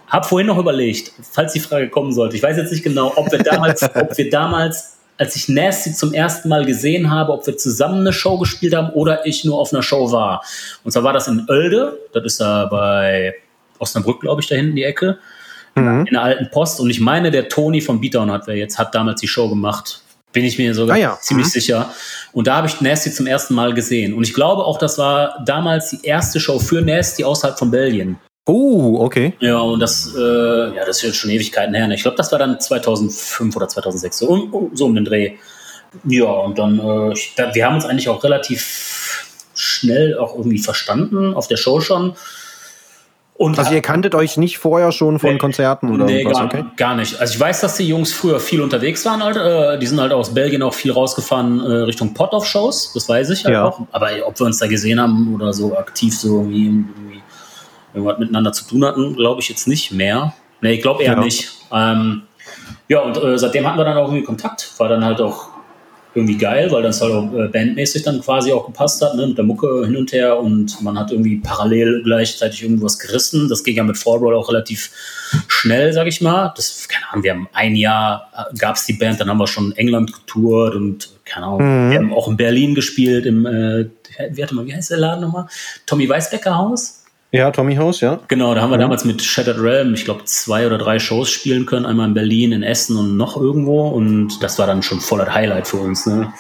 habe vorhin noch überlegt, falls die Frage kommen sollte, ich weiß jetzt nicht genau, ob wir damals, ob wir damals, als ich Nasty zum ersten Mal gesehen habe, ob wir zusammen eine Show gespielt haben oder ich nur auf einer Show war. Und zwar war das in Oelde, das ist da bei Osnabrück, glaube ich, da hinten die Ecke, Mhm. in der alten Post. Und ich meine, der Toni von Beatdown hat wer jetzt, hat damals die Show gemacht. Bin ich mir sogar Ah ja. ziemlich Mhm. sicher. Und da habe ich Nasty zum ersten Mal gesehen. Und ich glaube auch, das war damals die erste Show für Nasty außerhalb von Belgien. Oh, okay. Ja, und das, äh, ja, das ist jetzt schon Ewigkeiten her. Ne? Ich glaube, das war dann 2005 oder 2006, so um, um, so um den Dreh. Ja, und dann, äh, ich, da, wir haben uns eigentlich auch relativ schnell auch irgendwie verstanden, auf der Show schon. Und Also ihr kanntet euch nicht vorher schon von Nee. Konzerten oder nee, irgendwas, gar, okay? gar nicht. Also ich weiß, dass die Jungs früher viel unterwegs waren. Halt. Äh, die sind halt aus Belgien auch viel rausgefahren äh, Richtung Pot-Off-Shows. Das weiß ich halt Ja. auch. Aber ob wir uns da gesehen haben oder so aktiv so irgendwie, irgendwie irgendwas miteinander zu tun hatten, glaube ich jetzt nicht mehr. Nee, ich glaube eher Ja. nicht. Ähm, ja, und äh, seitdem hatten wir dann auch irgendwie Kontakt. War dann halt auch irgendwie geil, weil das halt auch äh, bandmäßig dann quasi auch gepasst hat, ne, mit der Mucke hin und her und man hat irgendwie parallel gleichzeitig irgendwas gerissen. Das ging ja mit Fall auch relativ schnell, sag ich mal. Das, keine Ahnung, wir haben ein Jahr, äh, gab es die Band, dann haben wir schon in England getourt und keine Ahnung, Mhm. wir haben auch in Berlin gespielt, im, äh, wie, warte mal, wie heißt der Laden nochmal? Tommy Weißbecker Haus? Ja, Tommy House, ja. Genau, da haben wir Mhm. damals mit Shattered Realm, ich glaube, zwei oder drei Shows spielen können. Einmal in Berlin, in Essen und noch irgendwo. Und das war dann schon voll das Highlight für uns. Ne?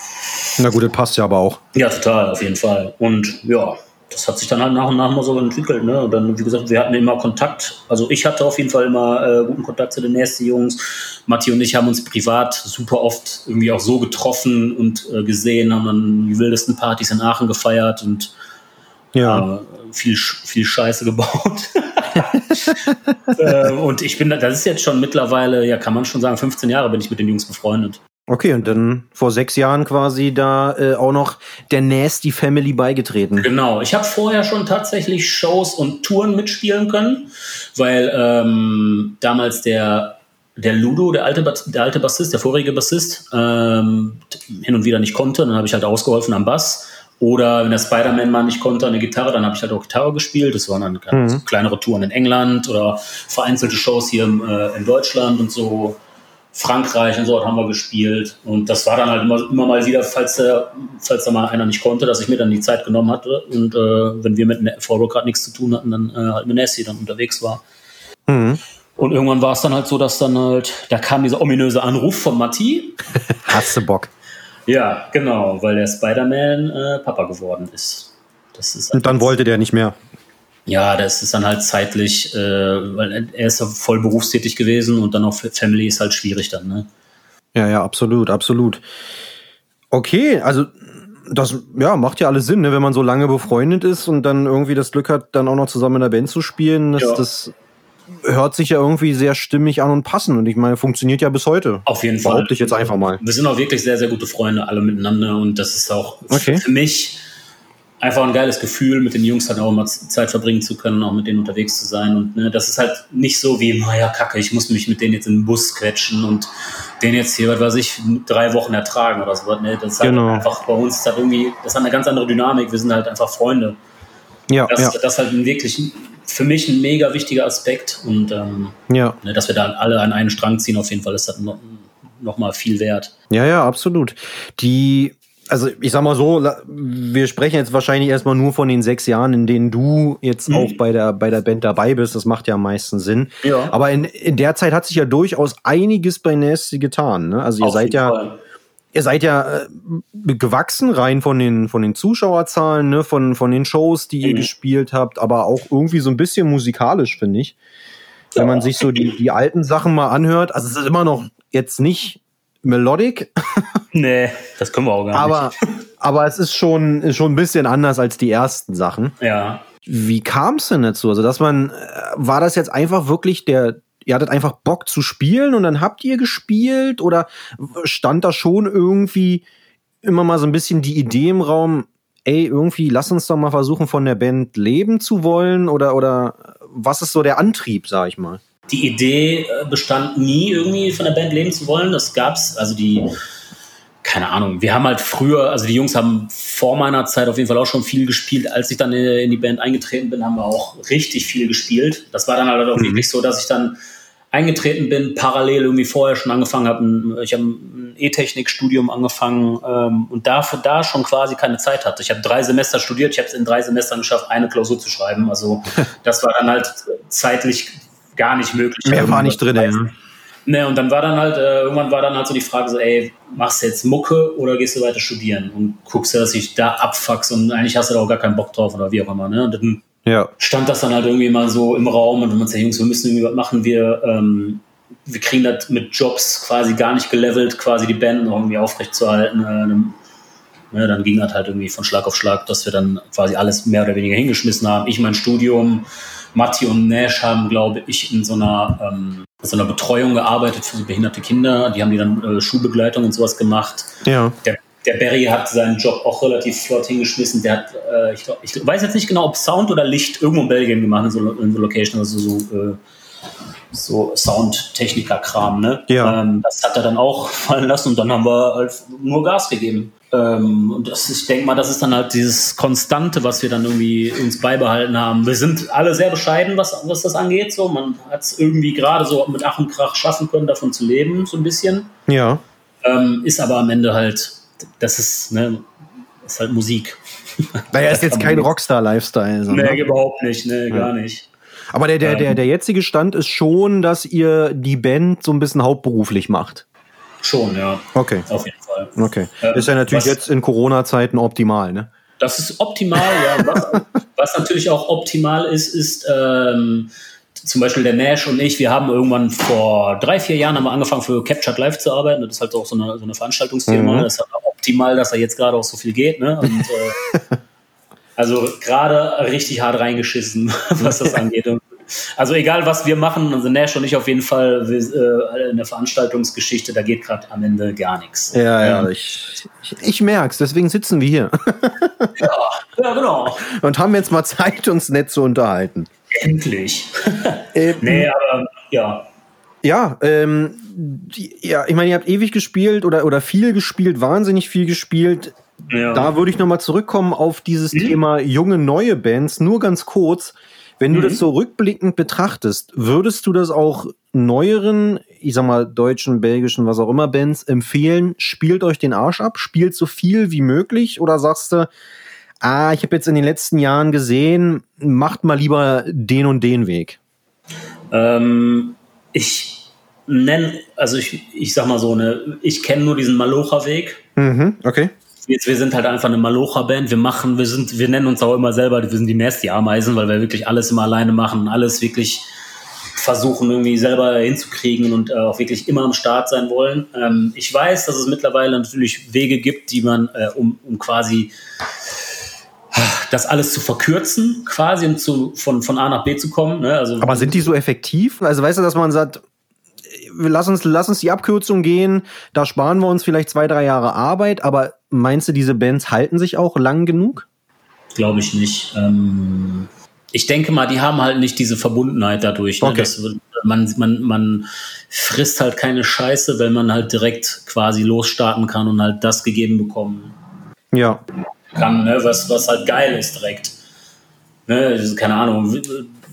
Na gut, das passt ja aber auch. Ja, total, auf jeden Fall. Und ja, das hat sich dann halt nach und nach mal so entwickelt. Ne? Und dann, wie gesagt, wir hatten immer Kontakt. Also ich hatte auf jeden Fall immer äh, guten Kontakt zu den Nasty Jungs. Matti und ich haben uns privat super oft irgendwie auch so getroffen und äh, gesehen, haben dann die wildesten Partys in Aachen gefeiert und Ja. äh, viel, viel Scheiße gebaut. äh, und ich bin, das ist jetzt schon mittlerweile, ja, kann man schon sagen, 15 Jahre bin ich mit den Jungs befreundet. Okay, und dann vor sechs Jahren quasi da äh, auch noch der Nasty Family beigetreten. Genau. Ich habe vorher schon tatsächlich Shows und Touren mitspielen können, weil ähm, damals der der Ludo, der alte, der alte Bassist, der vorige Bassist, ähm, hin und wieder nicht konnte. Dann habe ich halt ausgeholfen am Bass. Oder wenn der Spider-Man mal nicht konnte an der Gitarre, dann habe ich halt auch Gitarre gespielt. Das waren dann Mhm. kleinere Touren in England oder vereinzelte Shows hier im, äh, in Deutschland und so. Frankreich und so haben wir gespielt. Und das war dann halt immer, immer mal wieder, falls, der, falls da mal einer nicht konnte, dass ich mir dann die Zeit genommen hatte. Und äh, wenn wir mit Forward gerade nichts zu tun hatten, dann äh, halt mit Nessie dann unterwegs war. Mhm. Und irgendwann war es dann halt so, dass dann halt, da kam dieser ominöse Anruf von Matti. Hast du Bock? Ja, genau, weil der Spider-Man äh, Papa geworden ist. Ist Und dann wollte der nicht mehr. Ja, das ist dann halt zeitlich, äh, weil er ist ja voll berufstätig gewesen und dann auch für Family ist halt schwierig dann, ne? Ja, ja, absolut, absolut. Okay, also das ja, macht ja alles Sinn, ne? wenn man so lange befreundet ist und dann irgendwie das Glück hat, dann auch noch zusammen in der Band zu spielen. Das, Ja. das hört sich ja irgendwie sehr stimmig an und passend. Und ich meine, funktioniert ja bis heute. Auf jeden Fall. Behaupte ich jetzt einfach mal. Wir sind auch wirklich sehr, sehr gute Freunde, alle miteinander. Und das ist auch Okay. für mich einfach ein geiles Gefühl, mit den Jungs halt auch mal Zeit verbringen zu können, auch mit denen unterwegs zu sein. Und ne, das ist halt nicht so wie, naja, kacke, ich muss mich mit denen jetzt in den Bus quetschen und den jetzt hier, was weiß ich, drei Wochen ertragen oder so. Ne, das ist halt Genau. einfach bei uns ist halt irgendwie, das hat eine ganz andere Dynamik. Wir sind halt einfach Freunde. Ja, Das, ja, das ist halt wirklich für mich ein mega wichtiger Aspekt. Und ähm, ja. ne, dass wir da alle an einen Strang ziehen, auf jeden Fall ist das noch, noch mal viel wert. Ja, ja, absolut. Die, also ich sag mal so, wir sprechen jetzt wahrscheinlich erstmal nur von den sechs Jahren, in denen du jetzt Mhm. auch bei der, bei der Band dabei bist. Das macht ja am meisten Sinn. Ja. Aber in, in der Zeit hat sich ja durchaus einiges bei Nasty getan. Ne? Also ihr Auf seid jeden ja, Fall. Ihr seid ja äh, gewachsen rein von den, von den Zuschauerzahlen, ne? von, von den Shows, die ihr Mhm. gespielt habt, aber auch irgendwie so ein bisschen musikalisch, finde ich. Wenn man sich so die, die alten Sachen mal anhört, also es ist immer noch jetzt nicht melodic, Nee, das können wir auch gar aber, aber es ist schon, ist schon ein bisschen anders als die ersten Sachen. Ja. Wie kam es denn dazu? Also, dass man, äh, war das jetzt einfach wirklich der, ihr hattet einfach Bock zu spielen und dann habt ihr gespielt oder stand da schon irgendwie immer mal so ein bisschen die Idee im Raum, ey, irgendwie lass uns doch mal versuchen, von der Band leben zu wollen oder, oder was ist so der Antrieb, sag ich mal? Die Idee äh, bestand nie irgendwie von der Band leben zu wollen. Das gab's, also die, keine Ahnung, wir haben halt früher, also die Jungs haben vor meiner Zeit auf jeden Fall auch schon viel gespielt. Als ich dann in die Band eingetreten bin, haben wir auch richtig viel gespielt. Das war dann halt auch mhm. wirklich so, dass ich dann eingetreten bin, parallel irgendwie vorher schon angefangen habe. Ich habe ein E-Technik-Studium angefangen ähm, und dafür da schon quasi keine Zeit hatte. Ich habe drei Semester studiert, ich habe es in drei Semestern geschafft, eine Klausur zu schreiben. Also das war dann halt zeitlich gar nicht möglich. Mehr war nicht drin, ja. Ne, und dann war dann halt, äh, irgendwann war dann halt so die Frage so, ey, machst du jetzt Mucke oder gehst du weiter studieren? Und guckst du, dass ich da abfuckst und eigentlich hast du da auch gar keinen Bock drauf oder wie auch immer, ne? Und dann ja. stand das dann halt irgendwie mal so im Raum und wenn man sagt, Jungs, wir müssen irgendwie was machen, wir, ähm, wir kriegen das mit Jobs quasi gar nicht gelevelt, quasi die Band noch irgendwie aufrechtzuerhalten. Äh, ne, dann ging das halt irgendwie von Schlag auf Schlag, dass wir dann quasi alles mehr oder weniger hingeschmissen haben. Ich mein Studium, Matti und Nash haben, glaube ich, in so einer, ähm, so einer Betreuung gearbeitet für behinderte Kinder. Die haben die dann äh, Schulbegleitung und sowas gemacht. Ja. Der der Barry hat seinen Job auch relativ flott hingeschmissen. Der hat, äh, ich, glaub, ich, weiß jetzt nicht genau, ob Sound oder Licht irgendwo in Belgien gemacht in so, in so Location, also so, äh, so Soundtechniker-Kram. Ne? Ja. Ähm, das hat er dann auch fallen lassen und dann haben wir halt nur Gas gegeben. Ähm, und das, ich denke mal, das ist dann halt dieses Konstante, was wir dann irgendwie uns beibehalten haben. Wir sind alle sehr bescheiden, was, was das angeht. So. Man hat es irgendwie gerade so mit Ach und Krach schaffen können, davon zu leben, so ein bisschen. Ja. Ähm, ist aber am Ende halt das ist, ne, ist halt Musik. Naja, ist jetzt kein Rockstar-Lifestyle. So, nee, ne? überhaupt nicht, ne, ja. gar nicht. Aber der, der, der, ähm. der jetzige Stand ist schon, dass ihr die Band so ein bisschen hauptberuflich macht. Schon, ja. Okay. Auf jeden Fall. Okay. Ähm, ist ja natürlich was, jetzt in Corona-Zeiten optimal, ne? Das ist optimal, ja. Was, was natürlich auch optimal ist, ist, ähm, zum Beispiel der Nash und ich, wir haben irgendwann vor drei, vier Jahren haben wir angefangen für Captured Live zu arbeiten. Das ist halt auch so eine, so eine Veranstaltungsfirma. Mhm. Das halt optimal, dass er jetzt gerade auch so viel geht. Ne? Und, äh, also gerade richtig hart reingeschissen, was das angeht. Also egal, was wir machen, also Nash und ich auf jeden Fall äh, in der Veranstaltungsgeschichte, da geht gerade am Ende gar nichts. Ja, ja, ich, ich, ich merk's, deswegen sitzen wir hier. ja, ja, genau. Und haben jetzt mal Zeit, uns nett zu unterhalten. Endlich. ähm, nee, aber ja. Ja, ähm, die, ja, ich meine, ihr habt ewig gespielt oder, oder viel gespielt, wahnsinnig viel gespielt. Ja. Da würde ich nochmal zurückkommen auf dieses mhm. Thema junge, neue Bands. Nur ganz kurz. Wenn mhm. du das so rückblickend betrachtest, würdest du das auch neueren, ich sag mal, deutschen, belgischen, was auch immer Bands empfehlen, spielt euch den Arsch ab, spielt so viel wie möglich oder sagst du, ah, ich habe jetzt in den letzten Jahren gesehen, macht mal lieber den und den Weg? Ähm, ich nenne, also ich, ich sag mal so, ne, ich kenne nur diesen Malocha-Weg. Mhm, okay. Jetzt, wir sind halt einfach eine Malocha-Band. Wir machen, wir sind, wir nennen uns auch immer selber, wir sind die Nasty-Ameisen, weil wir wirklich alles immer alleine machen, alles wirklich versuchen irgendwie selber hinzukriegen und äh, auch wirklich immer am Start sein wollen. Ähm, ich weiß, dass es mittlerweile natürlich Wege gibt, die man, äh, um, um quasi das alles zu verkürzen, quasi, um zu, von, von A nach B zu kommen. Ne? Also, Aber sind die so effektiv? Also weißt du, dass man sagt, lass uns, lass uns die Abkürzung gehen, da sparen wir uns vielleicht zwei, drei Jahre Arbeit, aber meinst du, diese Bands halten sich auch lang genug? Glaube ich nicht. Ähm, ich denke mal, die haben halt nicht diese Verbundenheit dadurch. Ne? Okay. Das, man, man, man frisst halt keine Scheiße, wenn man halt direkt quasi losstarten kann und halt das gegeben bekommen. Ja kann, ne? was, was halt geil ist direkt. Ne? Keine Ahnung,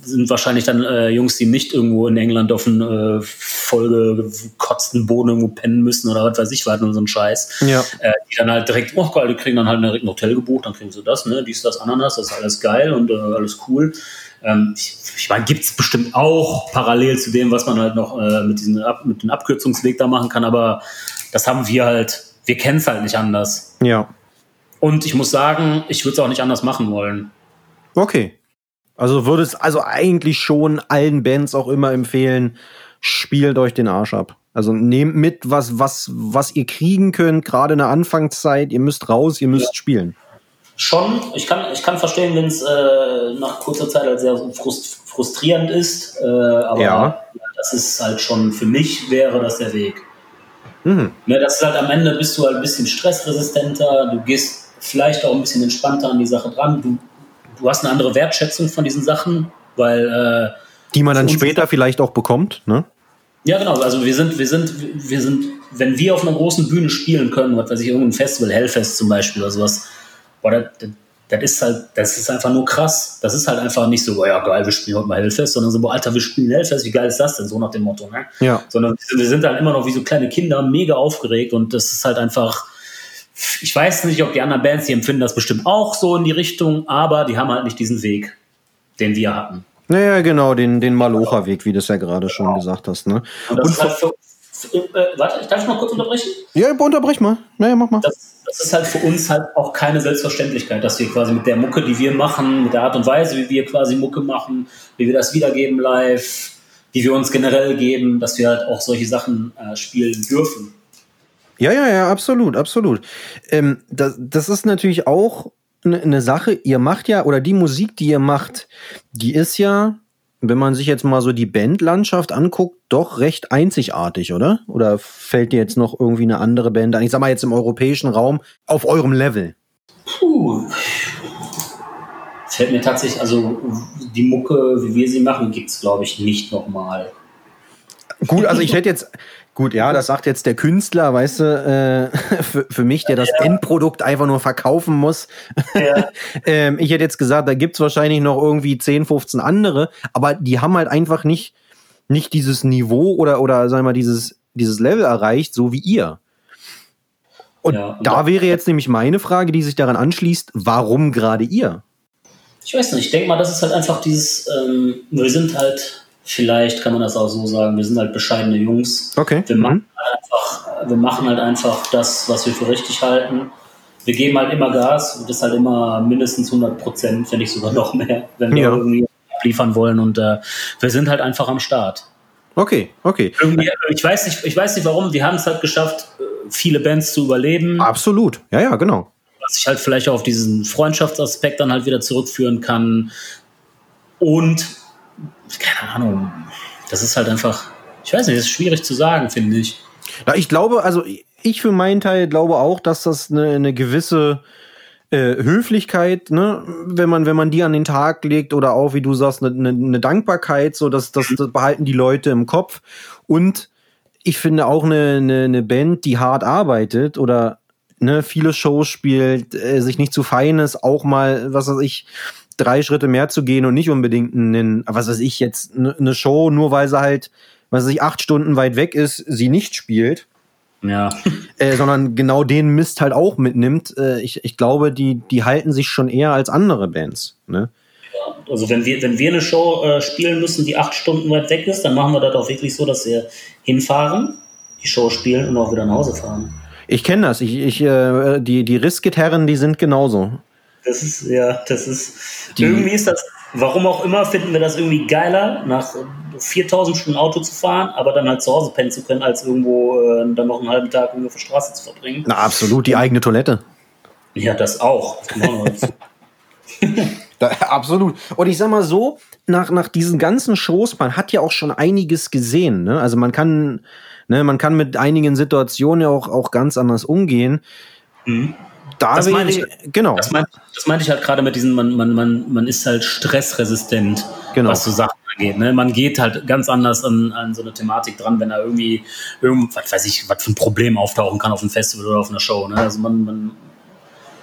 sind wahrscheinlich dann äh, Jungs, die nicht irgendwo in England auf einen äh, vollgekotzten Boden irgendwo pennen müssen oder was weiß ich, halt nur so ein Scheiß. Ja. Äh, die dann halt direkt, oh geil, die kriegen dann halt direkt ein Hotel gebucht, dann kriegen sie das, ne, dies, das, Ananas, das ist alles geil und äh, alles cool. Ähm, ich, ich meine, gibt es bestimmt auch parallel zu dem, was man halt noch äh, mit, diesen Ab mit dem Abkürzungsweg da machen kann, aber das haben wir halt, wir kennen es halt nicht anders. Ja. Und ich muss sagen, ich würde es auch nicht anders machen wollen. Okay. Also würde es also eigentlich schon allen Bands auch immer empfehlen, spielt euch den Arsch ab. Also nehmt mit, was, was, was ihr kriegen könnt, gerade in der Anfangszeit. Ihr müsst raus, ihr müsst ja. spielen. Schon, ich kann, ich kann verstehen, wenn es äh, nach kurzer Zeit halt sehr frust frustrierend ist, äh, aber ja. das ist halt schon, für mich wäre das der Weg. Mhm. Ne, das ist halt am Ende bist du halt ein bisschen stressresistenter, du gehst vielleicht auch ein bisschen entspannter an die Sache dran, du, du hast eine andere Wertschätzung von diesen Sachen, weil äh, die man dann später vielleicht auch bekommt, ne? Ja, genau. Also wir sind, wir sind, wir sind, wenn wir auf einer großen Bühne spielen können, was weiß ich, irgendein Festival, Hellfest zum Beispiel oder sowas, boah, das, das ist halt, das ist einfach nur krass. Das ist halt einfach nicht so, boah, ja geil, wir spielen heute mal Hellfest, sondern so, boah, Alter, wir spielen Hellfest, wie geil ist das denn? So nach dem Motto, ne? Ja. Sondern wir sind dann immer noch wie so kleine Kinder, mega aufgeregt und das ist halt einfach, ich weiß nicht, ob die anderen Bands, die empfinden das bestimmt auch so in die Richtung, aber die haben halt nicht diesen Weg, den wir hatten. Naja, genau, den, den Malocha-Weg, wie du es ja gerade schon genau. gesagt hast. Ne? Und das Und ist halt für, äh, warte, ich darf ich mal kurz unterbrechen? Ja, unterbrech mal. Naja, mach mal. Das, das, ist halt für uns halt auch keine Selbstverständlichkeit, dass wir quasi mit der Mucke, die wir machen, mit der Art und Weise, wie wir quasi Mucke machen, wie wir das wiedergeben live, wie wir uns generell geben, dass wir halt auch solche Sachen äh, spielen dürfen. Ja, ja, ja, absolut, absolut. Ähm, das, das ist natürlich auch eine Sache, ihr macht ja, oder die Musik, die ihr macht, die ist ja, wenn man sich jetzt mal so die Bandlandschaft anguckt, doch recht einzigartig, oder? Oder fällt dir jetzt noch irgendwie eine andere Band an? Ich sag mal jetzt im europäischen Raum auf eurem Level. Puh. Fällt mir tatsächlich, also die Mucke, wie wir sie machen, gibt es, glaube ich, nicht nochmal. Gut, also ich hätte jetzt, Gut, ja, das sagt jetzt der Künstler, weißt du, äh, für, für mich, der das ja. Endprodukt einfach nur verkaufen muss. Ja. ähm, ich hätte jetzt gesagt, da gibt's wahrscheinlich noch irgendwie 10, 15 andere, aber die haben halt einfach nicht, nicht dieses Niveau oder, oder sagen wir mal, dieses, dieses Level erreicht, so wie ihr. Und ja, da wäre jetzt nämlich meine Frage, die sich daran anschließt, warum gerade ihr? Ich weiß nicht, ich denke mal, das ist halt einfach dieses, ähm, wir sind halt Vielleicht kann man das auch so sagen, wir sind halt bescheidene Jungs. Okay. Wir machen, mhm. halt einfach, wir machen halt einfach das, was wir für richtig halten. Wir geben halt immer Gas und das halt immer mindestens 100 Prozent, wenn nicht sogar noch mehr, wenn wir ja. irgendwie liefern wollen und äh, wir sind halt einfach am Start. Okay, okay. Irgendwie, ich, weiß nicht, ich weiß nicht warum, wir haben es halt geschafft, viele Bands zu überleben. Absolut, ja, ja, genau. Was ich halt vielleicht auf diesen Freundschaftsaspekt dann halt wieder zurückführen kann. Und keine Ahnung, das ist halt einfach, ich weiß nicht, das ist schwierig zu sagen, finde ich. Ja, ich glaube, also ich für meinen Teil glaube auch, dass das eine, eine gewisse äh, Höflichkeit, ne, wenn man, wenn man die an den Tag legt oder auch, wie du sagst, eine, eine Dankbarkeit, so dass das, das behalten die Leute im Kopf. Und ich finde auch eine, eine, eine Band, die hart arbeitet oder ne, viele Shows spielt, äh, sich nicht zu fein ist, auch mal, was weiß ich, drei Schritte mehr zu gehen und nicht unbedingt einen, was weiß ich jetzt, eine Show, nur weil sie halt, was weiß ich, acht Stunden weit weg ist, sie nicht spielt. Ja. Äh, sondern genau den Mist halt auch mitnimmt. Äh, ich, ich glaube, die, die halten sich schon eher als andere Bands. Ne? also wenn wir, wenn wir eine Show äh, spielen müssen, die acht Stunden weit weg ist, dann machen wir das auch wirklich so, dass wir hinfahren, die Show spielen und auch wieder nach Hause fahren. Ich kenne das. Ich, ich, äh, die die Riskgitarren, die sind genauso. Das ist, ja, das ist, die, irgendwie ist das, warum auch immer, finden wir das irgendwie geiler, nach 4000 Stunden Auto zu fahren, aber dann halt zu Hause pennen zu können, als irgendwo äh, dann noch einen halben Tag irgendwo auf der Straße zu verbringen. Na, absolut, die eigene Toilette. Ja, das auch. da, absolut. Und ich sag mal so, nach, nach diesen ganzen Shows, man hat ja auch schon einiges gesehen, ne? Also man kann, ne, man kann mit einigen Situationen ja auch, auch ganz anders umgehen. Mhm da das meine ich, genau. Das, mein, das meinte ich halt gerade mit diesem, man, man, man, man ist halt stressresistent, genau. was so Sachen angeht. Ne? Man geht halt ganz anders an, an so eine Thematik dran, wenn da irgendwie, irgend, was weiß ich, was für ein Problem auftauchen kann auf einem Festival oder auf einer Show. Ne? Also man, man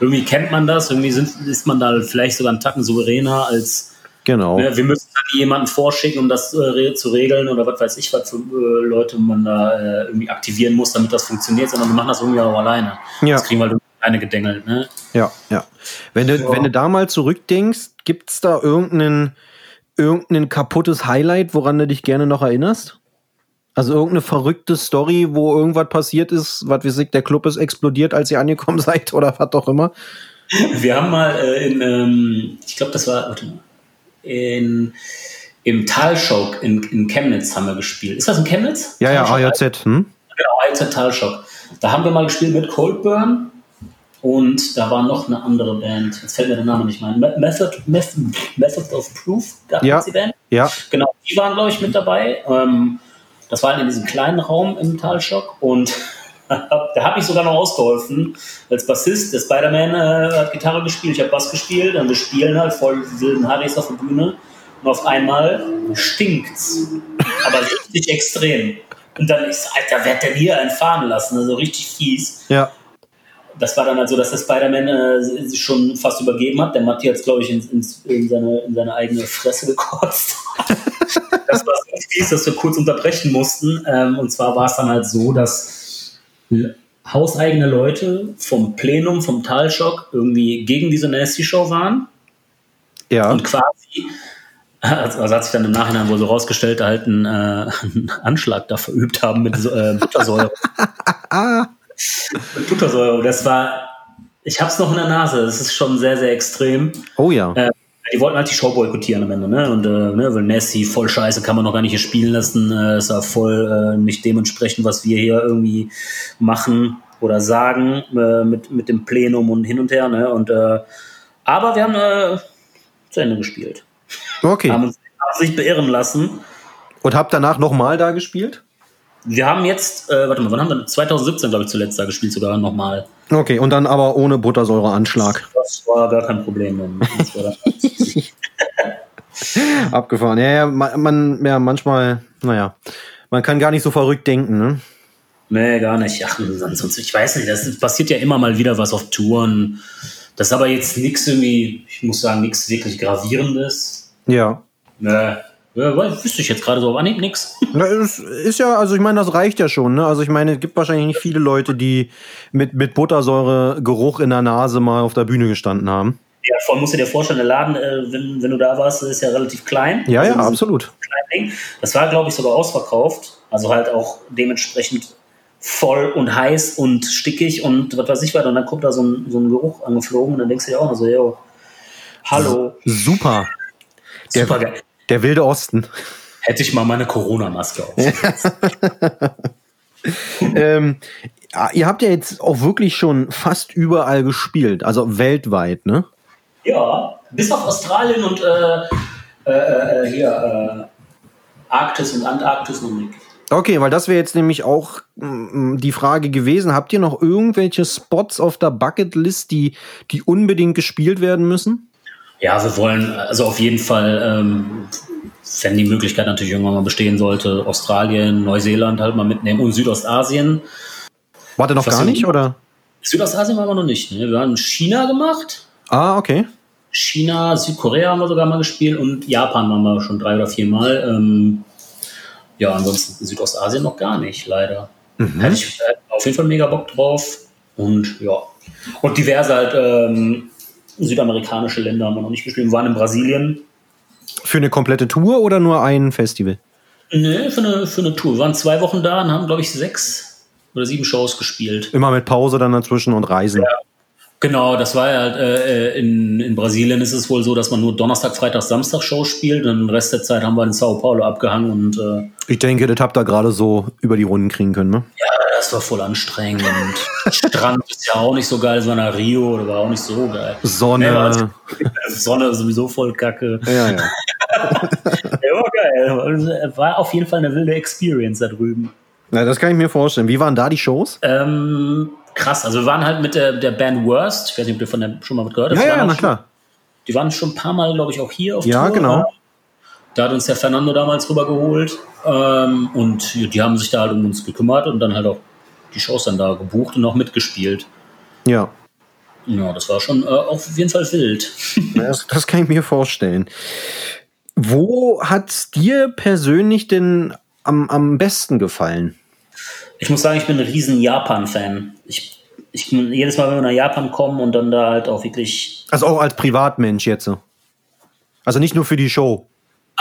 irgendwie kennt man das, irgendwie sind, ist man da vielleicht sogar einen Tacken souveräner als Genau. Ne? Wir müssen dann jemanden vorschicken, um das äh, zu regeln oder was weiß ich, was für äh, Leute man da äh, irgendwie aktivieren muss, damit das funktioniert, sondern wir machen das irgendwie auch alleine. Ja. Das kriegen wir halt eine gedengelt, ne? Ja, ja. Wenn du, ja. wenn du da mal zurückdenkst, gibt es da irgendeinen, irgendein kaputtes Highlight, woran du dich gerne noch erinnerst? Also irgendeine verrückte Story, wo irgendwas passiert ist, was wie sich der Club ist explodiert, als ihr angekommen seid oder was auch immer? Wir haben mal äh, in, ähm, ich glaube, das war, warte mal, in im Talschock in, in Chemnitz haben wir gespielt. Ist das in Chemnitz? Ja, ja? AJZ. Hm? Genau, AJZ Talschock. Da haben wir mal gespielt mit Coldburn und da war noch eine andere Band. Jetzt fällt mir der Name nicht mehr ein. Me- Method, Method, Method of Proof, gab Ja. die Band? Ja. Genau, die waren, glaube ich, mit dabei. Ähm, das war in diesem kleinen Raum im Talschock und da habe ich sogar noch ausgeholfen als Bassist. Der Spider-Man äh, hat Gitarre gespielt, ich habe Bass gespielt und wir spielen halt voll wilden Harrys auf der Bühne und auf einmal stinkt's. Aber richtig extrem. Und dann ist, Alter, wer hat denn hier einen fahren lassen? Also richtig fies Ja. Das war dann halt so, dass der Spider-Man äh, sich schon fast übergeben hat. Der Matti hat es, glaube ich, in, ins- in, seine, in seine eigene Fresse gekotzt. das war so fies, dass wir kurz unterbrechen mussten. Ähm, und zwar war es dann halt so, dass hauseigene Leute vom Plenum, vom Talschock irgendwie gegen diese Nasty-Show waren Ja. und quasi, also hat sich dann im Nachhinein wohl so rausgestellt, halt einen, äh, einen Anschlag da verübt haben mit äh, Buttersäure. mit Buttersäure. Das war, ich hab's noch in der Nase. Das ist schon sehr, sehr extrem. Oh ja. Äh, die wollten halt die Show boykottieren am Ende, ne? Und äh, ne, weil Nessie voll scheiße, kann man noch gar nicht hier spielen lassen. Äh, ist ja voll äh, nicht dementsprechend, was wir hier irgendwie machen oder sagen äh, mit, mit dem Plenum und hin und her, ne? Und äh, aber wir haben äh, zu Ende gespielt. Haben Okay. uns haben sich beirren lassen. Und habt danach nochmal da gespielt? Wir haben jetzt, äh, warte mal, wann haben wir? 2017, glaube ich, zuletzt da gespielt, sogar nochmal. Okay, und dann aber ohne Buttersäureanschlag. Das war gar kein Problem. Das Abgefahren. Ja, ja, man, man, ja, manchmal, naja, man kann gar nicht so verrückt denken, ne? Nee, gar nicht. Ach, sonst, ich weiß nicht, das passiert ja immer mal wieder was auf Touren. Das ist aber jetzt nichts irgendwie, ich muss sagen, nichts wirklich Gravierendes. Ja. Nee, ja, weiß- wüsste ich jetzt gerade so auf Anhieb nichts. Na, es ist ja, also ich meine, das reicht ja schon, ne? Also ich meine, es gibt wahrscheinlich nicht viele Leute, die mit, mit Buttersäure-Geruch in der Nase mal auf der Bühne gestanden haben. Ja, vor allem musst du dir vorstellen, der Laden, äh, wenn, wenn du da warst, ist ja relativ klein. Ja, ja, Also, absolut. Das war, glaube ich, sogar ausverkauft. Also halt auch dementsprechend voll und heiß und stickig und was weiß ich was. Und dann kommt da so ein, so ein Geruch angeflogen und dann denkst du dir auch noch so, yo, hallo, Super. Der, super geil. Der wilde Osten. Hätte ich mal meine Corona-Maske auf. ähm, ihr habt ja jetzt auch wirklich schon fast überall gespielt, also weltweit, ne? Ja, bis auf Australien und äh, äh, äh, hier äh, Arktis und Antarktis noch nicht. Okay, weil das wäre jetzt nämlich auch mm, die Frage gewesen. Habt ihr noch irgendwelche Spots auf der Bucketlist, die, die unbedingt gespielt werden müssen? Ja, wir wollen also auf jeden Fall, ähm, wenn die Möglichkeit natürlich irgendwann mal bestehen sollte, Australien, Neuseeland halt mal mitnehmen und Südostasien. Warte noch Was gar nicht, oder? Südostasien waren wir noch nicht. Ne? Wir haben China gemacht. Ah, okay. China, Südkorea haben wir sogar mal gespielt und Japan waren wir schon drei oder vier Mal. Ähm, ja, ansonsten Südostasien noch gar nicht, leider. Hätte ich auf jeden Fall mega Bock drauf. Und ja. Und diverse halt ähm, südamerikanische Länder haben wir noch nicht gespielt. Wir waren in Brasilien. Für eine komplette Tour oder nur ein Festival? Nee, für eine, für eine Tour. Wir waren zwei Wochen da und haben, glaube ich, sechs oder sieben Shows gespielt. Immer mit Pause dann dazwischen und Reisen. Genau, das war ja halt, äh, in, in Brasilien ist es wohl so, dass man nur Donnerstag, Freitag, Samstag Shows spielt und den Rest der Zeit haben wir in Sao Paulo abgehangen und äh, Ich denke, das habt ihr gerade so über die Runden kriegen können, ne? Das war voll anstrengend. Strand ist ja auch nicht so geil, nach Rio, das war auch nicht so geil. Sonne. Nee, war- Sonne ist sowieso voll kacke. Ja, ja. Ja, war geil. War auf jeden Fall eine wilde Experience da drüben. ja. Das kann ich mir vorstellen. Wie waren da die Shows? Ähm, krass, also wir waren halt mit der, der Band Worst, ich weiß nicht, ob ihr von der schon mal was gehört habt. Ja, ja, na klar. Die waren schon ein paar Mal, glaube ich, auch hier auf Ja, Tour. genau. Da hat uns der Fernando damals rübergeholt. Ähm, und die haben sich da halt um uns gekümmert und dann halt auch die Shows dann da gebucht und auch mitgespielt. Ja. Ja, das war schon äh, auf jeden Fall wild. Das, das kann ich mir vorstellen. Wo hat dir persönlich denn am, am besten gefallen? Ich muss sagen, ich bin ein riesen Japan-Fan. Ich, ich bin jedes Mal, wenn wir nach Japan kommen und dann da halt auch wirklich. Also auch als Privatmensch jetzt. so. Also nicht nur für die Show.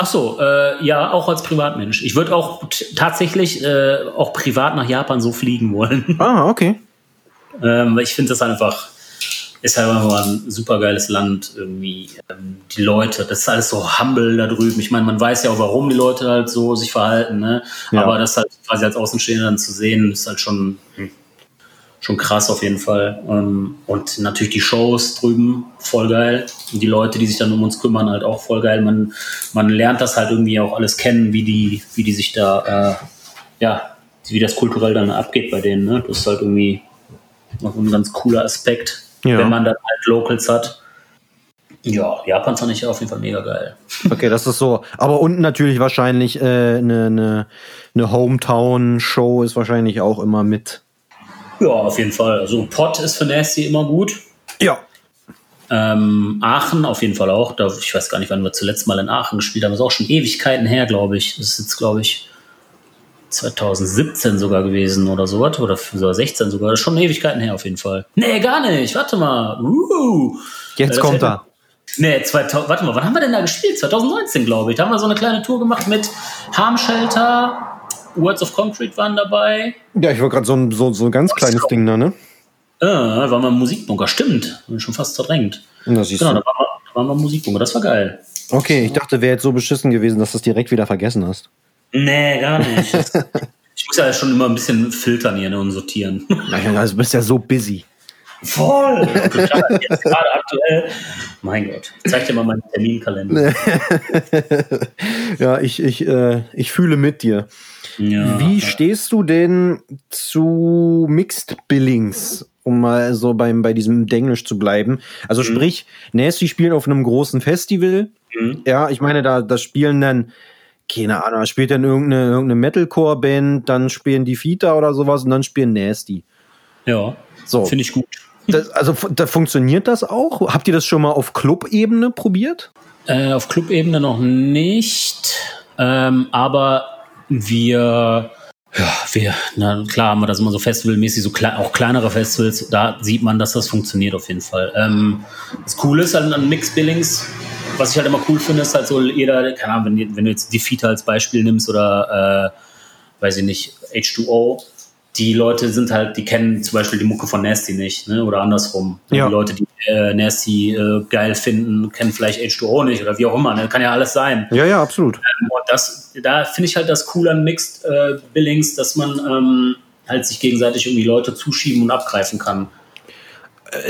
Ach so, äh, ja, auch als Privatmensch. Ich würde auch tatsächlich äh, auch privat nach Japan so fliegen wollen. Ah, okay. ähm, ich finde das einfach ist halt einfach ein super geiles Land irgendwie. Ähm, die Leute, das ist alles so humble da drüben. Ich meine, man weiß ja auch, warum die Leute halt so sich verhalten, ne? Ja. Aber das halt quasi als Außenstehender dann zu sehen, ist halt schon, hm, schon krass auf jeden Fall. Ähm, Und natürlich die Shows drüben, voll geil. Und die Leute, die sich dann um uns kümmern, halt auch voll geil. Man, man lernt das halt irgendwie auch alles kennen, wie die, wie die sich da, äh, ja, wie das kulturell dann abgeht bei denen. Ne? Das ist halt irgendwie noch ein ganz cooler Aspekt, Ja. wenn man dann halt Locals hat. Ja, Japan fand ich auf jeden Fall mega geil. Okay, das ist so. Aber und natürlich wahrscheinlich eine äh, ne, ne, ne Hometown-Show ist wahrscheinlich auch immer mit. Ja, auf jeden Fall. Also Pott ist für Nasty immer gut. Ja. Ähm, Aachen auf jeden Fall auch. Da, ich weiß gar nicht, wann wir zuletzt mal in Aachen gespielt haben. Das ist auch schon Ewigkeiten her, glaube ich. Das ist jetzt, glaube ich, 2017 sogar gewesen oder sowas. Oder sogar 16 sogar. Das ist schon Ewigkeiten her auf jeden Fall. Nee, gar nicht. Warte mal. Uh. Jetzt Das kommt er. Nee, 2000, warte mal, wann haben wir denn da gespielt? 2019, glaube ich. Da haben wir so eine kleine Tour gemacht mit Harm Shelter, Words of Concrete waren dabei. Ja, ich war gerade so ein, so, so ein ganz kleines Ding da, ne? Äh, da waren wir im Musikbunker, stimmt. Bin schon fast verdrängt. Das siehst Genau, da waren, wir, da waren wir im Musikbunker, das war geil. Okay, ich dachte, wäre jetzt so beschissen gewesen, dass du es direkt wieder vergessen hast. Nee, gar nicht. ich muss ja schon immer ein bisschen filtern hier ne, und sortieren. Naja, also du bist ja so busy. Voll! Total. Jetzt gerade aktuell. Mein Gott, ich zeig dir mal meinen Terminkalender. ja, ich, ich, äh, ich fühle mit dir. Ja. Wie stehst du denn zu Mixed Billings, um mal so beim, bei diesem Denglisch zu bleiben? Also sprich, Nasty spielen auf einem großen Festival. Mhm. Ja, ich meine, da, da spielen dann, keine Ahnung, da spielt dann irgendeine, irgendeine Metalcore-Band, dann spielen die Fita oder sowas und dann spielen Nasty. Ja, So. finde ich gut. Das, also da funktioniert das auch? Habt ihr das schon mal auf Club-Ebene probiert? Äh, auf Clubebene noch nicht, ähm, aber wir, ja, wir, na klar haben wir das immer so festivalmäßig, so klei auch kleinere Festivals, da sieht man, dass das funktioniert auf jeden Fall. Ähm, das Coole ist halt an Mixed Billings, was ich halt immer cool finde, ist halt so jeder, keine Ahnung, wenn, wenn du jetzt die als Beispiel nimmst oder, äh, weiß ich nicht, H2O, die Leute sind halt, die kennen zum Beispiel die Mucke von Nasty nicht, ne? oder andersrum. Ja. Die Leute, die äh, Nasty äh, geil finden, kennen vielleicht H2O nicht oder wie auch immer, ne? kann ja alles sein. Ja, ja, absolut. Und das, da finde ich halt das cool an Mixed äh, Billings, dass man ähm, halt sich gegenseitig irgendwie Leute zuschieben und abgreifen kann.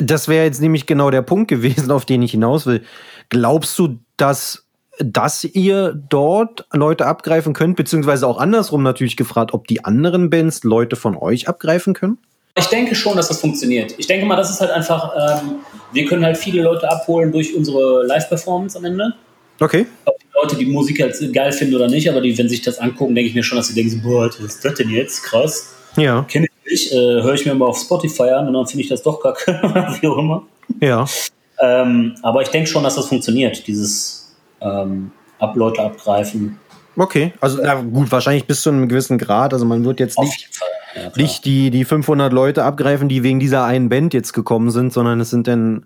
Das wäre jetzt nämlich genau der Punkt gewesen, auf den ich hinaus will. Glaubst du, dass, dass ihr dort Leute abgreifen könnt, beziehungsweise auch andersrum natürlich gefragt, ob die anderen Bands Leute von euch abgreifen können? Ich denke schon, dass das funktioniert. Ich denke mal, das ist halt einfach, ähm, wir können halt viele Leute abholen durch unsere Live-Performance am Ende. Okay. Ob die Leute die Musik jetzt geil finden oder nicht, aber die, wenn sich das angucken, denke ich mir schon, dass sie denken, so, boah, Alter, was ist das denn jetzt? Krass. Ja, Kenne ich nicht, äh, höre ich mir mal auf Spotify an und dann finde ich das doch kacke, wie auch immer. ja. Ähm, aber ich denke schon, dass das funktioniert, dieses ähm, ab Leute abgreifen. Okay. Also, na gut, wahrscheinlich bis zu einem gewissen Grad. Also, man wird jetzt nicht. Ja, nicht die, die 500 Leute abgreifen, die wegen dieser einen Band jetzt gekommen sind, sondern es sind dann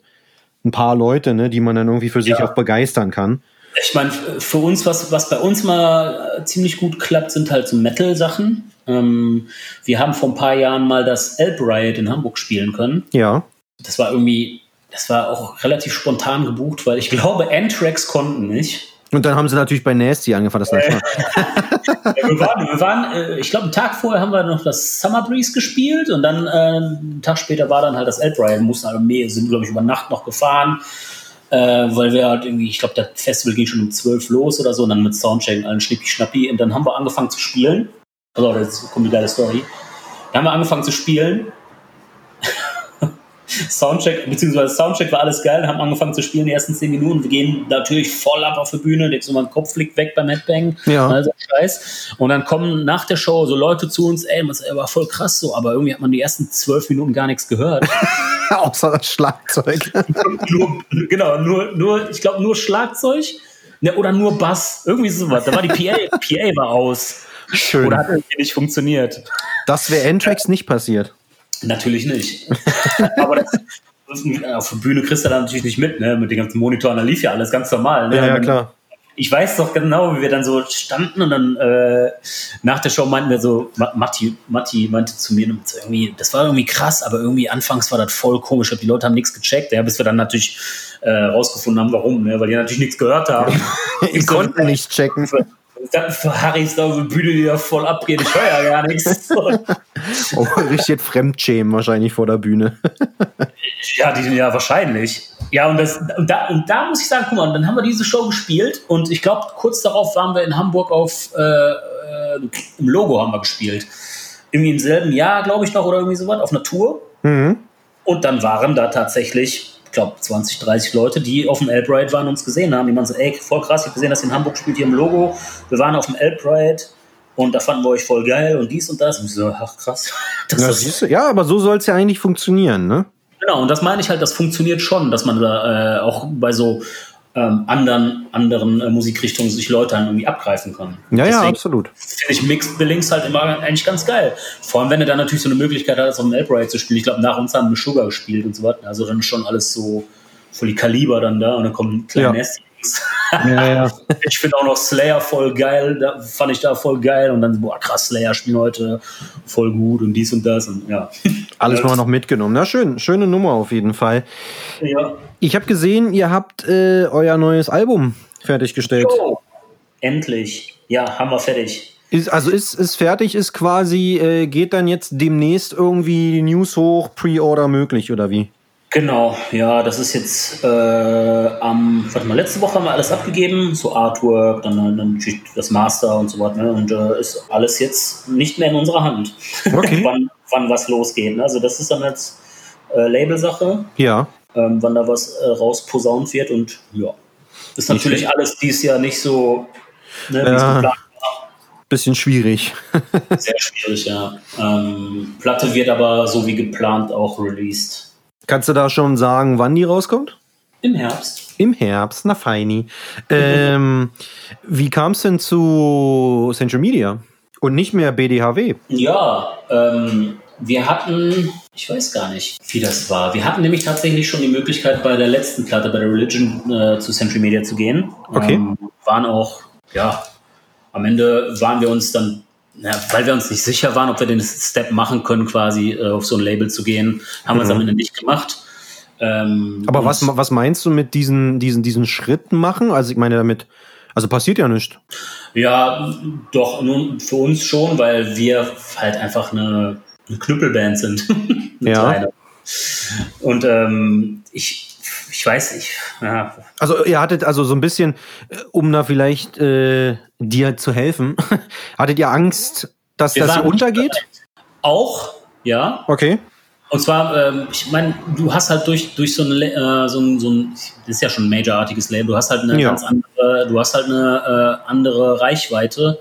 ein paar Leute, ne, die man dann irgendwie für sich Ja. auch begeistern kann. Ich meine, für uns, was, was bei uns mal äh, ziemlich gut klappt, sind halt so Metal-Sachen. Ähm, wir haben vor ein paar Jahren mal das Elb Riot in Hamburg spielen können. Ja. Das war irgendwie, das war auch relativ spontan gebucht, weil ich glaube, Anthrax konnten nicht. Und dann haben sie natürlich bei Nasty angefangen. Das ist Ja, wir waren, wir waren äh, ich glaube, einen Tag vorher haben wir noch das Summer Breeze gespielt und dann äh, einen Tag später war dann halt das Elb Riot. Wir mussten halt mehr, sind, glaube ich, über Nacht noch gefahren, äh, weil wir halt irgendwie, ich glaube, das Festival ging schon um 12 los oder so und dann mit Soundcheck und allen Schnippi-Schnappi und dann haben wir angefangen zu spielen. Also, jetzt kommt die geile Story. Dann haben wir angefangen zu spielen. Soundcheck, beziehungsweise Soundcheck war alles geil, haben angefangen zu spielen, die ersten 10 Minuten. Wir gehen natürlich voll ab auf die Bühne, denkst du, mein Kopf fliegt weg beim Headbang. Ja. Also Scheiß. Und dann kommen nach der Show so Leute zu uns, ey, das war voll krass so, aber irgendwie hat man die ersten zwölf Minuten gar nichts gehört. Außer das Schlagzeug. nur, genau, nur, nur, ich glaube, nur Schlagzeug ne, oder nur Bass. Irgendwie sowas. Da war die PA, PA war aus. Schön. Oder hat irgendwie nicht funktioniert. Das wäre N-Tracks nicht passiert. Natürlich nicht. Aber das, das, auf der Bühne kriegst du da natürlich nicht mit, ne? Mit den ganzen Monitoren, da lief ja alles ganz normal. Ne? Ja, ja, klar. ich weiß doch genau, wie wir dann so standen und dann äh, nach der Show meinten wir so, Ma- Matti, Matti meinte zu mir, irgendwie, das war irgendwie krass, aber irgendwie anfangs war das voll komisch. Glaub, Die Leute haben nichts gecheckt, ja, bis wir dann natürlich äh, rausgefunden haben, warum, ne? weil die natürlich nichts gehört haben. Ich konnte nicht checken. Dann für Harry ist da auf der Bühne, die da voll abgeht. Ich höre ja gar nichts. Oh, richtig Fremdschämen wahrscheinlich vor der Bühne. Ja, die, ja, wahrscheinlich. Ja, und, das, und, da, und da muss ich sagen, guck mal, dann haben wir diese Show gespielt und ich glaube, kurz darauf waren wir in Hamburg auf, äh, äh, im Logo haben wir gespielt. Irgendwie im selben Jahr, glaube ich noch, oder irgendwie sowas, auf einer Tour. Mhm. Und dann waren da tatsächlich, ich glaube, 20, 30 Leute, die auf dem Elbride waren und uns gesehen haben. Die meinen so, ey, voll krass, ich habe gesehen, dass ihr in Hamburg spielt, hier im Logo. Wir waren auf dem Elbride und da fanden wir euch voll geil und dies und das. Und ich so, ach krass. Ja, ist- ja, aber so soll es ja eigentlich funktionieren, ne? Genau, und das meine ich halt, das funktioniert schon, dass man da äh, auch bei so ähm, anderen, anderen äh, Musikrichtungen sich Leute dann irgendwie abgreifen kann. Ja, ja, absolut. finde ich Mixed Billings halt immer eigentlich ganz geil. Vor allem, wenn du dann natürlich so eine Möglichkeit hast, auf dem Elbride zu spielen. Ich glaube, nach uns haben wir Sugar gespielt und so weiter. Also dann schon alles so voll die Kaliber dann da und dann kommen kleine Ja. Ja, ja. Ich finde auch noch Slayer voll geil, da fand ich da voll geil und dann, boah, krass, Slayer spielen heute voll gut und dies und das und ja. Alles mal noch mitgenommen. Na schön, schöne Nummer auf jeden Fall. ja. Ich habe gesehen, ihr habt äh, euer neues Album fertiggestellt. Jo. Endlich. Ja, haben wir fertig. Ist, also ist, ist fertig, ist quasi, äh, geht dann jetzt demnächst irgendwie die News hoch, Pre-Order möglich oder wie? Genau, ja, das ist jetzt äh, am, warte mal, letzte Woche haben wir alles abgegeben, so Artwork, dann, dann das Master und so weiter, ne? und äh, ist alles jetzt nicht mehr in unserer Hand, Okay. wann, wann was losgeht. Ne? Also das ist dann jetzt äh, Labelsache, Ja. Ähm, wann da was äh, rausposaunt wird und ja, ist natürlich alles dieses Jahr nicht so, ne, wie es Ja. geplant Bisschen schwierig. Sehr schwierig, ja. Ähm, Platte wird aber so wie geplant auch released. Kannst du da schon sagen, wann die rauskommt? Im Herbst. Im Herbst, na feini. Ähm, wie kam es denn zu Central Media und nicht mehr BDHW? Ja, ähm, wir hatten, ich weiß gar nicht, wie das war. Wir hatten nämlich tatsächlich schon die Möglichkeit, bei der letzten Platte, bei der Religion, äh, zu Century Media zu gehen. Okay. Ähm, waren auch, ja, am Ende waren wir uns dann, ja, weil wir uns nicht sicher waren, ob wir den Step machen können, quasi äh, auf so ein Label zu gehen, haben wir es am Ende nicht gemacht. Ähm, Aber was, was meinst du mit diesen, diesen, diesen Schritten machen? Also ich meine damit, also passiert ja nichts. Ja, doch, nun für uns schon, weil wir halt einfach eine, eine Knüppelband sind. Eine Ja. kleine. Und ähm, ich, ich weiß nicht, ja, Also ihr hattet also so ein bisschen, äh, um da vielleicht äh, dir zu helfen, hattet ihr Angst, dass Wir das hier untergeht? auch, ja. Okay. Und zwar, ähm, ich meine, du hast halt durch, durch so ein, La- äh, so ein, so ein, das ist ja schon ein majorartiges Label, du hast halt eine Ja. ganz andere, du hast halt eine äh, andere Reichweite.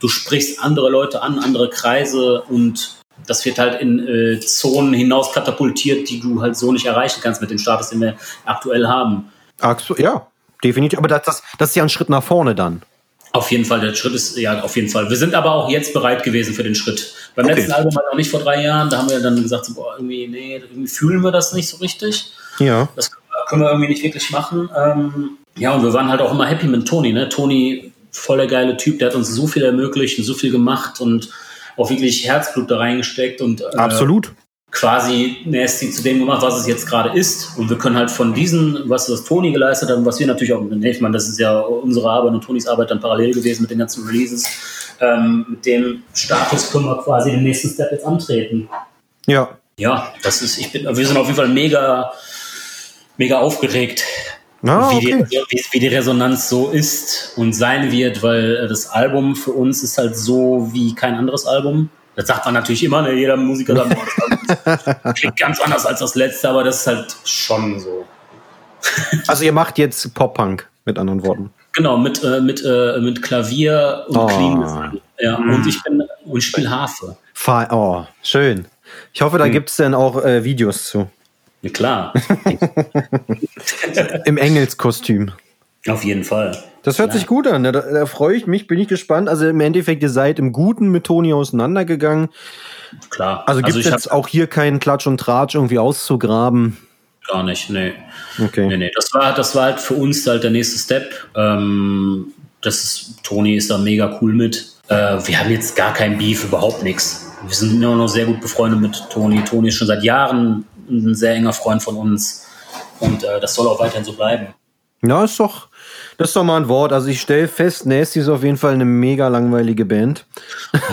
Du sprichst andere Leute an, andere Kreise und das wird halt in äh, Zonen hinaus katapultiert, die du halt so nicht erreichen kannst mit dem Status, den wir aktuell haben. Ach so, ja, definitiv. Aber das, das, das ist ja ein Schritt nach vorne dann. Auf jeden Fall, der Schritt ist, ja, auf jeden Fall. Wir sind aber auch jetzt bereit gewesen für den Schritt. Beim Okay. letzten Album halt noch nicht vor drei Jahren, da haben wir dann gesagt, so, boah, irgendwie, nee, irgendwie fühlen wir das nicht so richtig. Ja. Das können wir irgendwie nicht wirklich machen. Ähm, ja, und wir waren halt auch immer happy mit Toni. Ne? Toni, voll der geile Typ, der hat uns so viel ermöglicht und so viel gemacht und auch wirklich Herzblut da reingesteckt und äh, Absolut. quasi Nasty zu dem gemacht, was es jetzt gerade ist. Und wir können halt von diesen, was, was Toni geleistet hat und was wir natürlich auch, nee, ich meine, das ist ja unsere Arbeit und Tonis Arbeit dann parallel gewesen mit den ganzen Releases. Ähm, mit dem Status können wir quasi den nächsten Step jetzt antreten. Ja. Ja, das ist, ich bin, wir sind auf jeden Fall mega, mega aufgeregt, Ah, wie, okay. die, wie, wie die Resonanz so ist und sein wird, weil das Album für uns ist halt so wie kein anderes Album. Das sagt man natürlich immer, ne? jeder Musiker sagt, das Album klingt ganz anders als das letzte, aber das ist halt schon so. Also ihr macht jetzt Pop-Punk, mit anderen Worten. Genau, mit, äh, mit, äh, mit Klavier und Oh. Clean. Ja, und ich bin und spiele Harfe. Oh, schön. Ich hoffe, da Hm. gibt's dann auch äh, Videos zu. Ja, klar. Im Engelskostüm. Auf jeden Fall. Das hört sich gut an. Da, da freue ich mich, bin ich gespannt. Also im Endeffekt, ihr seid im Guten mit Toni auseinandergegangen. Klar. Also gibt es ich jetzt auch hier keinen Klatsch und Tratsch irgendwie auszugraben. gar nicht, nee. Okay. Nee, nee. Das war, das war halt für uns halt der nächste Step. Ähm, das ist, Toni ist da mega cool mit. Äh, wir haben jetzt gar kein Beef, überhaupt nichts. Wir sind immer noch sehr gut befreundet mit Toni. Toni ist schon seit Jahren ein sehr enger Freund von uns. Und äh, das soll auch weiterhin so bleiben. Ja, ist doch, das ist doch mal ein Wort. Also ich stelle fest, Nasty ist auf jeden Fall eine mega langweilige Band.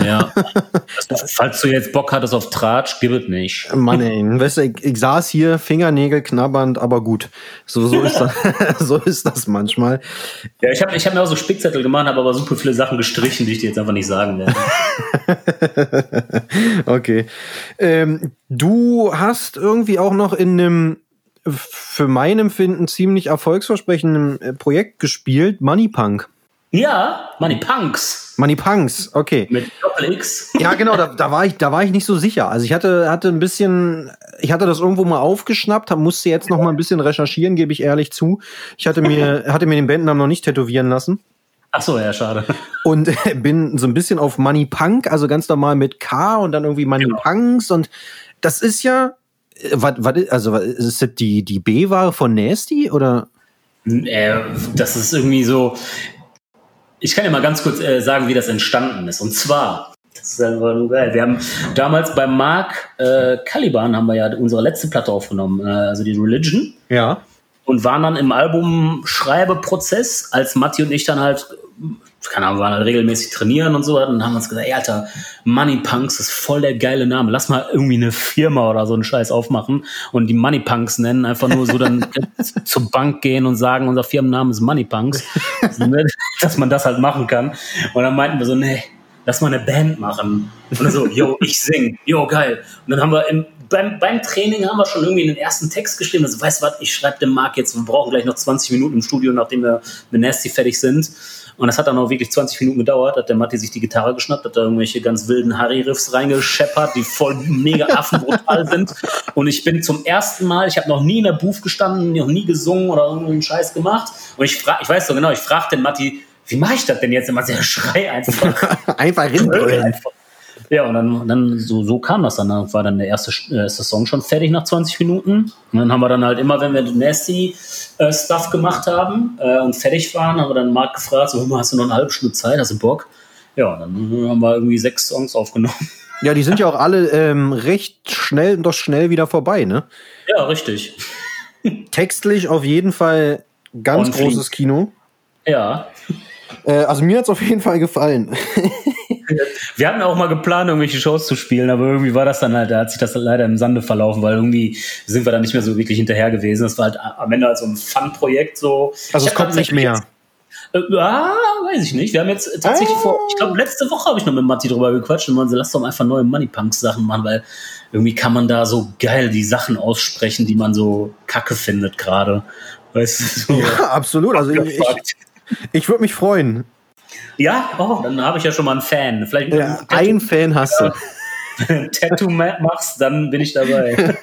Ja. falls du jetzt Bock hattest auf Tratsch, gib es nicht. Mann, ey, weißt du, ich, ich saß hier, Fingernägel knabbernd, aber gut. So, so, ist, das, so ist das manchmal. Ja, ich habe ich hab mir auch so Spickzettel gemacht, habe aber super viele Sachen gestrichen, die ich dir jetzt einfach nicht sagen werde. okay. Ähm, du hast irgendwie auch noch in einem für mein Empfinden ziemlich erfolgsversprechenden äh, Projekt gespielt, Money Punk. Ja, Money Punks. Money Punks, okay. Mit Doppel X. Ja, genau, da, da, war ich, da war ich nicht so sicher. Also ich hatte, hatte ein bisschen, ich hatte das irgendwo mal aufgeschnappt, musste jetzt noch mal ein bisschen recherchieren, gebe ich ehrlich zu. Ich hatte mir, hatte mir den Bandnamen noch nicht tätowieren lassen. Ach so, ja, schade. Und bin so ein bisschen auf Money Punk, also ganz normal mit K und dann irgendwie Money genau. Punks und das ist ja, was, was, also ist das die, die B-Ware von Nasty oder? Äh, das ist irgendwie so. Ich kann ja mal ganz kurz äh, sagen, wie das entstanden ist. Und zwar, das ist einfach nur geil. Wir haben damals bei Mark äh, Caliban haben wir ja unsere letzte Platte aufgenommen, äh, also die Religion. Ja. Und waren dann im Albumschreibeprozess, als Matti und ich dann halt keine Ahnung, wir waren halt regelmäßig trainieren und so, und haben uns gesagt, ey, Alter, Money Punks ist voll der geile Name. Lass mal irgendwie eine Firma oder so einen Scheiß aufmachen und die Money Punks nennen, einfach nur so dann zur Bank gehen und sagen, unser Firmenname ist Money Punks. dass man das halt machen kann. Und dann meinten wir so, nee, lass mal eine Band machen. Und dann so, yo, ich sing, yo, geil. Und dann haben wir im, beim, beim Training haben wir schon irgendwie den ersten Text geschrieben. Also, weißt du was, ich schreibe dem Marc jetzt, wir brauchen gleich noch 20 Minuten im Studio, nachdem wir mit Nasty fertig sind. Und das hat dann auch wirklich 20 Minuten gedauert, hat der Matti sich die Gitarre geschnappt, hat da irgendwelche ganz wilden Harry-Riffs reingescheppert, die voll mega affenbrutal sind. Und ich bin zum ersten Mal, ich habe noch nie in der Booth gestanden, noch nie gesungen oder irgendeinen Scheiß gemacht. Und ich frage, ich weiß so genau, ich frage den Matti, wie mache ich das denn jetzt immer? Der Schrei einfach. einfach rinbrüllen. Ja, und dann, dann so, so kam das dann. Dann war dann der erste, äh, erste Song schon fertig nach 20 Minuten. Und dann haben wir dann halt immer, wenn wir Nasty äh, Stuff gemacht haben äh, und fertig waren, haben wir dann Marc gefragt, so, hast du noch eine halbe Stunde Zeit, hast du Bock? Ja, und dann haben wir irgendwie sechs Songs aufgenommen. Ja, die sind ja auch alle ähm, recht schnell, doch schnell wieder vorbei, ne? Ja, richtig. Textlich auf jeden Fall ganz großes Kino. Ja. Äh, also mir hat es auf jeden Fall gefallen. Wir hatten auch mal geplant, irgendwelche Shows zu spielen, aber irgendwie war das dann halt, da hat sich das leider im Sande verlaufen, weil irgendwie sind wir da nicht mehr so wirklich hinterher gewesen. Das war halt am Ende halt so ein Fun-Projekt so. Also es kommt nicht mehr. Jetzt, äh, ah, weiß ich nicht. Wir haben jetzt tatsächlich ah. vor, ich glaube, letzte Woche habe ich noch mit Matti drüber gequatscht und man so, lass doch einfach neue Money Punks Sachen machen, weil irgendwie kann man da so geil die Sachen aussprechen, die man so kacke findet gerade. Weißt du? So ja, absolut. Also ich, ich, ich würde mich freuen. Ja, oh, dann habe ich ja schon mal einen Fan. Vielleicht ja, ein Fan hast du. Tattoo machst, dann bin ich dabei.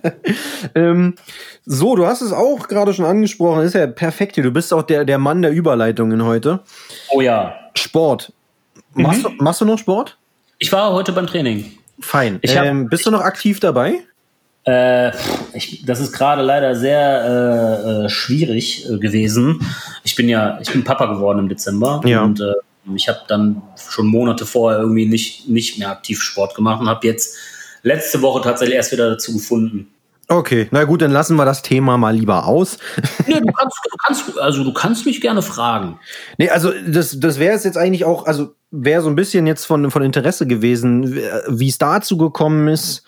ähm, so, du hast es auch gerade schon angesprochen, ist ja perfekt hier. Du bist auch der, der Mann der Überleitungen heute. Oh ja. Sport. Mhm. Machst, du, machst du noch Sport? Ich war heute beim Training. Fein. Hab, ähm, bist du noch aktiv dabei? Äh, ich, das ist gerade leider sehr äh, äh, schwierig äh, gewesen. Ich bin ja, ich bin Papa geworden im Dezember ja. und äh, ich habe dann schon Monate vorher irgendwie nicht, nicht mehr aktiv Sport gemacht und habe jetzt letzte Woche tatsächlich erst wieder dazu gefunden. Okay, na gut, dann lassen wir das Thema mal lieber aus. nee, du kannst, du kannst, also du kannst mich gerne fragen. Nee, also das, das wäre jetzt eigentlich auch, also wäre so ein bisschen jetzt von, von Interesse gewesen, wie es dazu gekommen ist.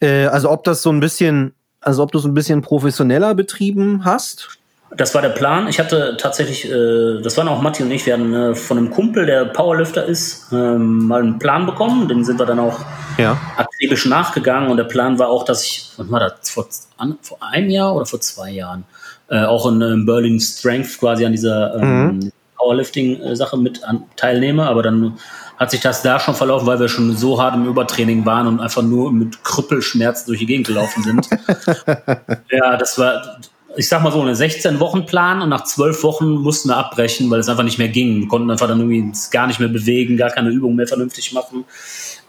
Äh, also ob das so ein bisschen, also ob du es ein bisschen professioneller betrieben hast? Das war der Plan. Ich hatte tatsächlich, äh, das waren auch Matti und ich, wir hatten äh, von einem Kumpel, der Powerlifter ist, ähm, mal einen Plan bekommen. Den sind wir dann auch ja. akribisch nachgegangen. Und der Plan war auch, dass ich, was war das, vor, an, vor einem Jahr oder vor zwei Jahren, äh, auch in, in Berlin Strength quasi an dieser ähm, mhm. Powerlifting-Sache mit an, teilnehme. Aber dann hat sich das da schon verlaufen, weil wir schon so hart im Übertraining waren und einfach nur mit Krüppelschmerzen durch die Gegend gelaufen sind. ja, das war, ich sag mal so, eine 16-Wochen-Plan und nach zwölf Wochen mussten wir abbrechen, weil es einfach nicht mehr ging. Wir konnten einfach dann irgendwie gar nicht mehr bewegen, gar keine Übung mehr vernünftig machen.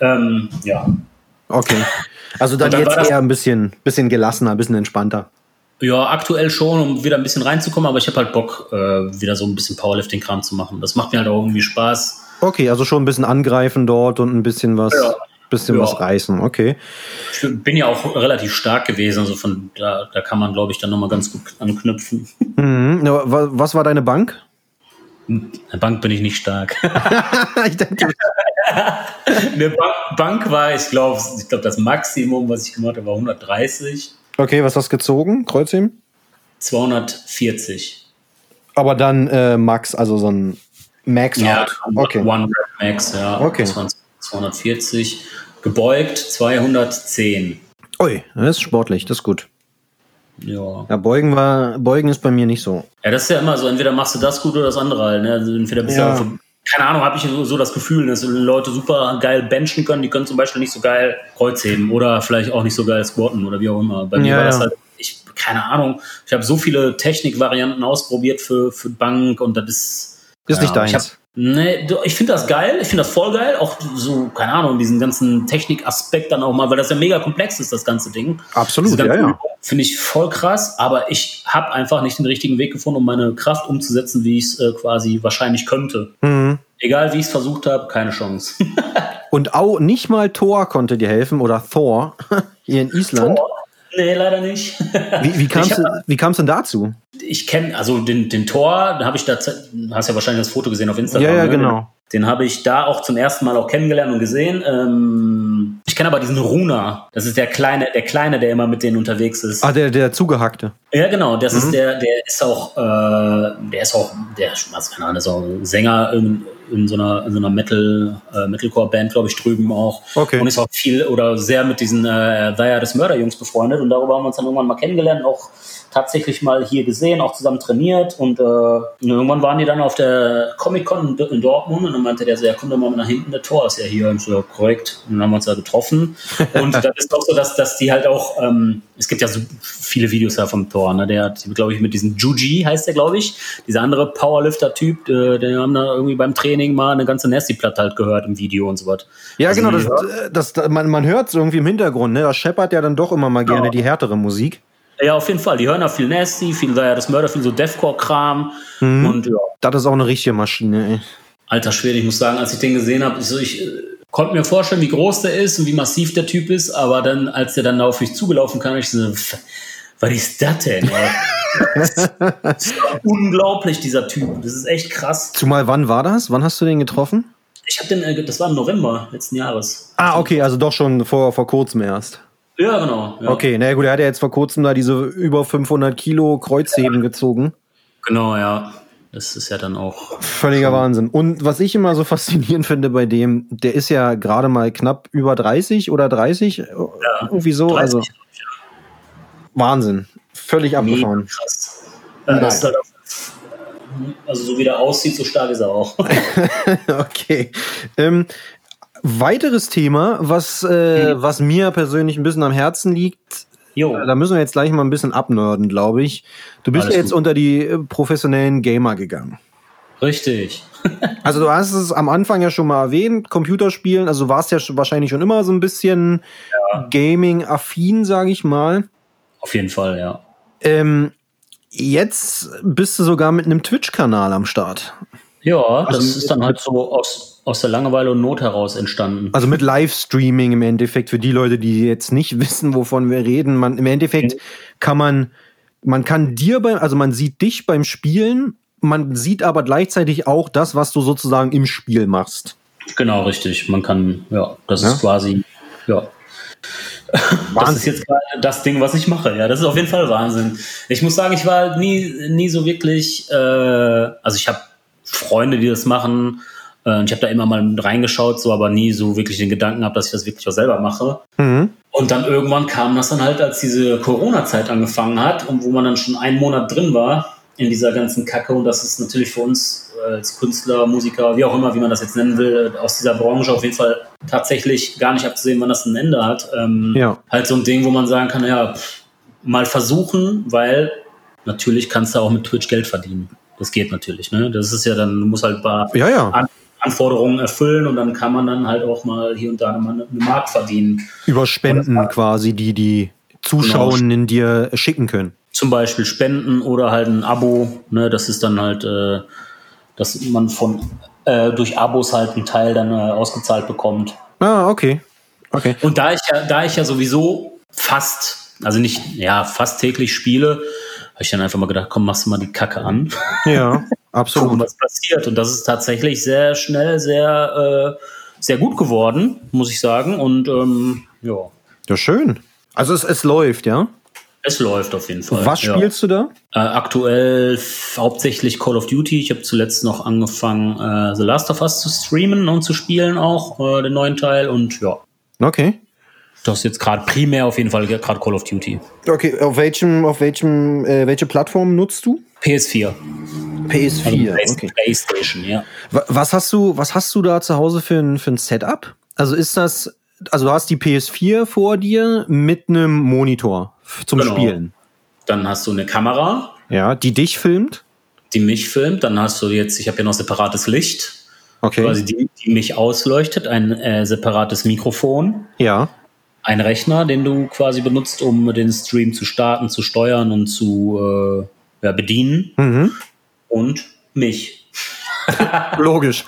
Ähm, ja. Okay. Also dann, dann jetzt eher ein bisschen, bisschen gelassener, ein bisschen entspannter. Ja, aktuell schon, um wieder ein bisschen reinzukommen, aber ich habe halt Bock, äh, wieder so ein bisschen Powerlifting-Kram zu machen. Das macht mir halt auch irgendwie Spaß. Okay, also schon ein bisschen angreifen dort und ein bisschen was, Ja. bisschen Ja. was reißen. Okay. Ich bin ja auch relativ stark gewesen, also von da, da kann man, glaube ich, dann nochmal ganz gut anknüpfen. Mhm. Was war deine Bank? In der Bank bin ich nicht stark. ich dachte, In der Bank, war, ich glaube, ich glaube, das Maximum, was ich gemacht habe, war 130, okay, was hast du gezogen? Kreuzheben? 240. Aber dann äh, Max, also so ein Max Ja, out. Okay. One Rep Max, ja. Okay. Das waren 240. Gebeugt 210. Ui, das ist sportlich, das ist gut. Ja. Ja, Beugen war, Beugen ist bei mir nicht so. Ja, das ist ja immer so, entweder machst du das gut oder das andere halt. Ne? Also entweder bist Ja. du, keine Ahnung, habe ich so, so das Gefühl, dass Leute super geil benchen können, die können zum Beispiel nicht so geil Kreuzheben oder vielleicht auch nicht so geil squatten oder wie auch immer. Bei mir Ja, war das halt, ich, keine Ahnung, ich habe so viele Technikvarianten ausprobiert für, für Bank und das ist. Ist nicht ich hab, deins. Nee, ich finde das geil, ich finde das voll geil, auch so, keine Ahnung, diesen ganzen Technikaspekt dann auch mal, weil das ja mega komplex ist, das ganze Ding. Absolut, ganze ja, ja. Finde ich voll krass, aber ich habe einfach nicht den richtigen Weg gefunden, um meine Kraft umzusetzen, wie ich es äh, quasi wahrscheinlich könnte. Mhm. Egal wie ich es versucht habe, keine Chance. Und auch nicht mal Thor konnte dir helfen oder Thor hier in Island. Nee, leider nicht. Wie, wie kam's Ich hab- wie kam's denn dazu? ich kenne, also den, den Tor, da habe ich da, hast ja wahrscheinlich das Foto gesehen auf Instagram. Ja, ja, ne? genau. Den habe ich da auch zum ersten Mal auch kennengelernt und gesehen. Ähm, ich kenne aber diesen Runa. Das ist der kleine, der kleine, der immer mit denen unterwegs ist. Ah, der, der zugehackte. Ja, genau. Das Mhm. ist der, der ist auch, äh, der ist auch, der ist, also keine Ahnung, ist auch Sänger in, in so einer, in so einer Metal, äh, Metalcore-Band, glaube ich, drüben auch. Okay. Und ist auch viel oder sehr mit diesen äh, They Are des Mörderjungs befreundet. Und darüber haben wir uns dann irgendwann mal kennengelernt, auch tatsächlich mal hier gesehen, auch zusammen trainiert. Und äh, irgendwann waren die dann auf der Comic-Con in, Dortmund und dann meinte der so, ja, komm doch mal nach hinten, der Tor ist ja hier. Und so, korrekt. Und dann haben wir uns da getroffen. Und das ist auch so, dass, dass die halt auch, ähm, es gibt ja so viele Videos da vom Tor, ne? Der hat, glaube ich, mit diesem Juji heißt der, glaube ich, dieser andere Powerlifter-Typ, äh, der haben da irgendwie beim Training mal eine ganze Nasty-Platte halt gehört im Video und so was. Ja, Also genau, das, das, man, man hört es irgendwie im Hintergrund, ne? Das scheppert ja dann doch immer mal gerne Ja. die härtere Musik. Ja, auf jeden Fall. Die hören da viel Nasty, viel ja, das Mörder, viel so Deathcore-Kram. Mhm. Und ja, Das ist auch eine richtige Maschine, ey. alter Schwede, ich muss sagen, als ich den gesehen habe, ich, so, ich äh, konnte mir vorstellen, wie groß der ist und wie massiv der Typ ist, aber dann, als der dann auf mich zugelaufen kam, ich so, "F- was ist das denn? ey?" das ist unglaublich, dieser Typ. Das ist echt krass. Zumal wann war das? Wann hast du den getroffen? Ich habe den, äh, das war im November letzten Jahres. Ah, okay, also doch schon vor, vor kurzem erst. Ja, genau. Ja. Okay, na gut, er hat ja jetzt vor kurzem da diese über 500 Kilo Kreuzheben gezogen. Genau, ja. Das ist ja dann auch. Völliger Wahnsinn. Und was ich immer so faszinierend finde bei dem, der ist ja gerade mal knapp über 30 oder 30, irgendwie so. 30, also Wahnsinn. Völlig abgefahren. krass. Äh, also so wie der aussieht, so stark ist er auch. okay. Ähm, weiteres Thema, was, äh, Mhm. was mir persönlich ein bisschen am Herzen liegt, Jo. da müssen wir jetzt gleich mal ein bisschen abnörden, glaube ich. Du bist Alles ja jetzt gut. unter die äh, professionellen Gamer gegangen. Richtig. Also du hast es am Anfang ja schon mal erwähnt, Computerspielen, also du warst ja wahrscheinlich schon immer so ein bisschen Gaming-affin, sage ich mal. Auf jeden Fall, ja. Ähm, jetzt bist du sogar mit einem Twitch-Kanal am Start. Ja, das Also- ist dann halt so aus, aus der Langeweile und Not heraus entstanden. Also mit Livestreaming im Endeffekt, für die Leute, die jetzt nicht wissen, wovon wir reden. Man, Im Endeffekt kann man, man kann dir beim, also man sieht dich beim Spielen, man sieht aber gleichzeitig auch das, was du sozusagen im Spiel machst. Genau, richtig. Man kann, ja, das Ja? ist quasi, ja. Das ist jetzt gerade das Ding, was ich mache. Ja, das ist auf jeden Fall Wahnsinn. Ich muss sagen, ich war nie, nie so wirklich, äh, also ich habe Freunde, die das machen. Äh, ich habe da immer mal reingeschaut, so, aber nie so wirklich den Gedanken gehabt, dass ich das wirklich auch selber mache. Mhm. Und dann irgendwann kam das dann halt, als diese Corona-Zeit angefangen hat und wo man dann schon einen Monat drin war in dieser ganzen Kacke. Und das ist natürlich für uns äh, als Künstler, Musiker, wie auch immer, wie man das jetzt nennen will, aus dieser Branche auf jeden Fall tatsächlich gar nicht abzusehen, wann das ein Ende hat. Ähm, Ja. Halt so ein Ding, wo man sagen kann, ja, pff, mal versuchen, weil natürlich kannst du auch mit Twitch Geld verdienen. Das geht natürlich, ne? Das ist ja dann, du musst halt ein paar Ja, ja. an, Anforderungen erfüllen und dann kann man dann halt auch mal hier und da mal eine Mark verdienen. Über Spenden quasi, die die Zuschauenden dir schicken können. Zum Beispiel Spenden oder halt ein Abo. Ne, das ist dann halt, äh, dass man von äh, durch Abos halt einen Teil dann äh, ausgezahlt bekommt. Ah, okay. Okay. Und da ich ja, da ich ja sowieso fast, also nicht, ja, fast täglich spiele, habe ich dann einfach mal gedacht, komm, machst du mal die Kacke an. Ja, Gucken, absolut. was passiert. Und das ist tatsächlich sehr schnell, sehr, äh, sehr gut geworden, muss ich sagen. Und ähm, ja, Ja, schön. Also es, es läuft, ja? es läuft auf jeden Fall. Was ja. spielst du da? Äh, aktuell hauptsächlich Call of Duty. Ich habe zuletzt noch angefangen, äh, The Last of Us zu streamen und zu spielen auch, äh, den neuen Teil. Und ja, Okay. Das ist jetzt gerade primär auf jeden Fall gerade Call of Duty. Okay, auf welchem, auf welchem, äh, welche Plattform nutzt du? PS4. PS4. Also Okay. PlayStation, ja. Wa- Was hast du, was hast du da zu Hause für ein, für ein Setup? Also ist das, also du hast die PS4 vor dir mit einem Monitor zum Genau. Spielen. Dann hast du eine Kamera, Ja, die dich filmt. die mich filmt. Dann hast du jetzt, ich habe ja noch separates Licht, Okay. quasi die, die mich ausleuchtet, ein äh, separates Mikrofon, ja. Ein Rechner, den du quasi benutzt, um den Stream zu starten, zu steuern und zu äh, ja, bedienen. Mhm. Und mich. Logisch.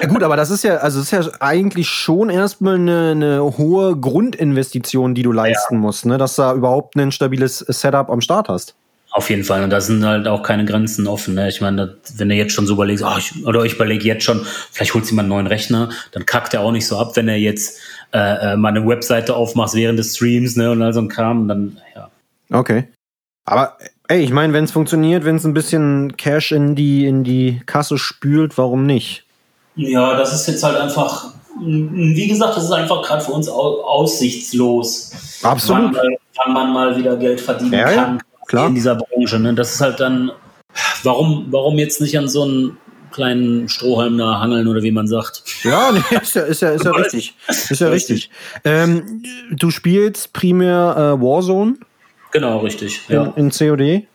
ja, gut, aber das ist ja, also ist ja eigentlich schon erstmal eine, eine hohe Grundinvestition, die du leisten musst, ne? dass du da überhaupt ein stabiles Setup am Start hast. Auf jeden Fall. Und da sind halt auch keine Grenzen offen. Ne? Ich meine, wenn du jetzt schon so überlegst, oh, ich, oder ich überlege jetzt schon, vielleicht holst du mal einen neuen Rechner, dann kackt er auch nicht so ab, wenn er jetzt äh, äh, mal eine Webseite aufmacht während des Streams ne? und all so ein Kram. Dann, ja. Okay. Aber ey, ich meine, wenn es funktioniert, wenn es ein bisschen Cash in die, in die Kasse spült, warum nicht? Ja, das ist jetzt halt einfach, wie gesagt, das ist einfach gerade für uns au aussichtslos. Absolut. Wann, wann man mal wieder Geld verdienen Ja, ja, kann klar. in dieser Branche. Ne? Das ist halt dann, warum, warum jetzt nicht an so einen kleinen Strohhalm da hangeln oder wie man sagt. Ja, nee, ist ja, ist ja, ist ja richtig. Ist ja richtig. Ähm, du spielst primär äh, Warzone Genau, richtig. in, Ja, in COD.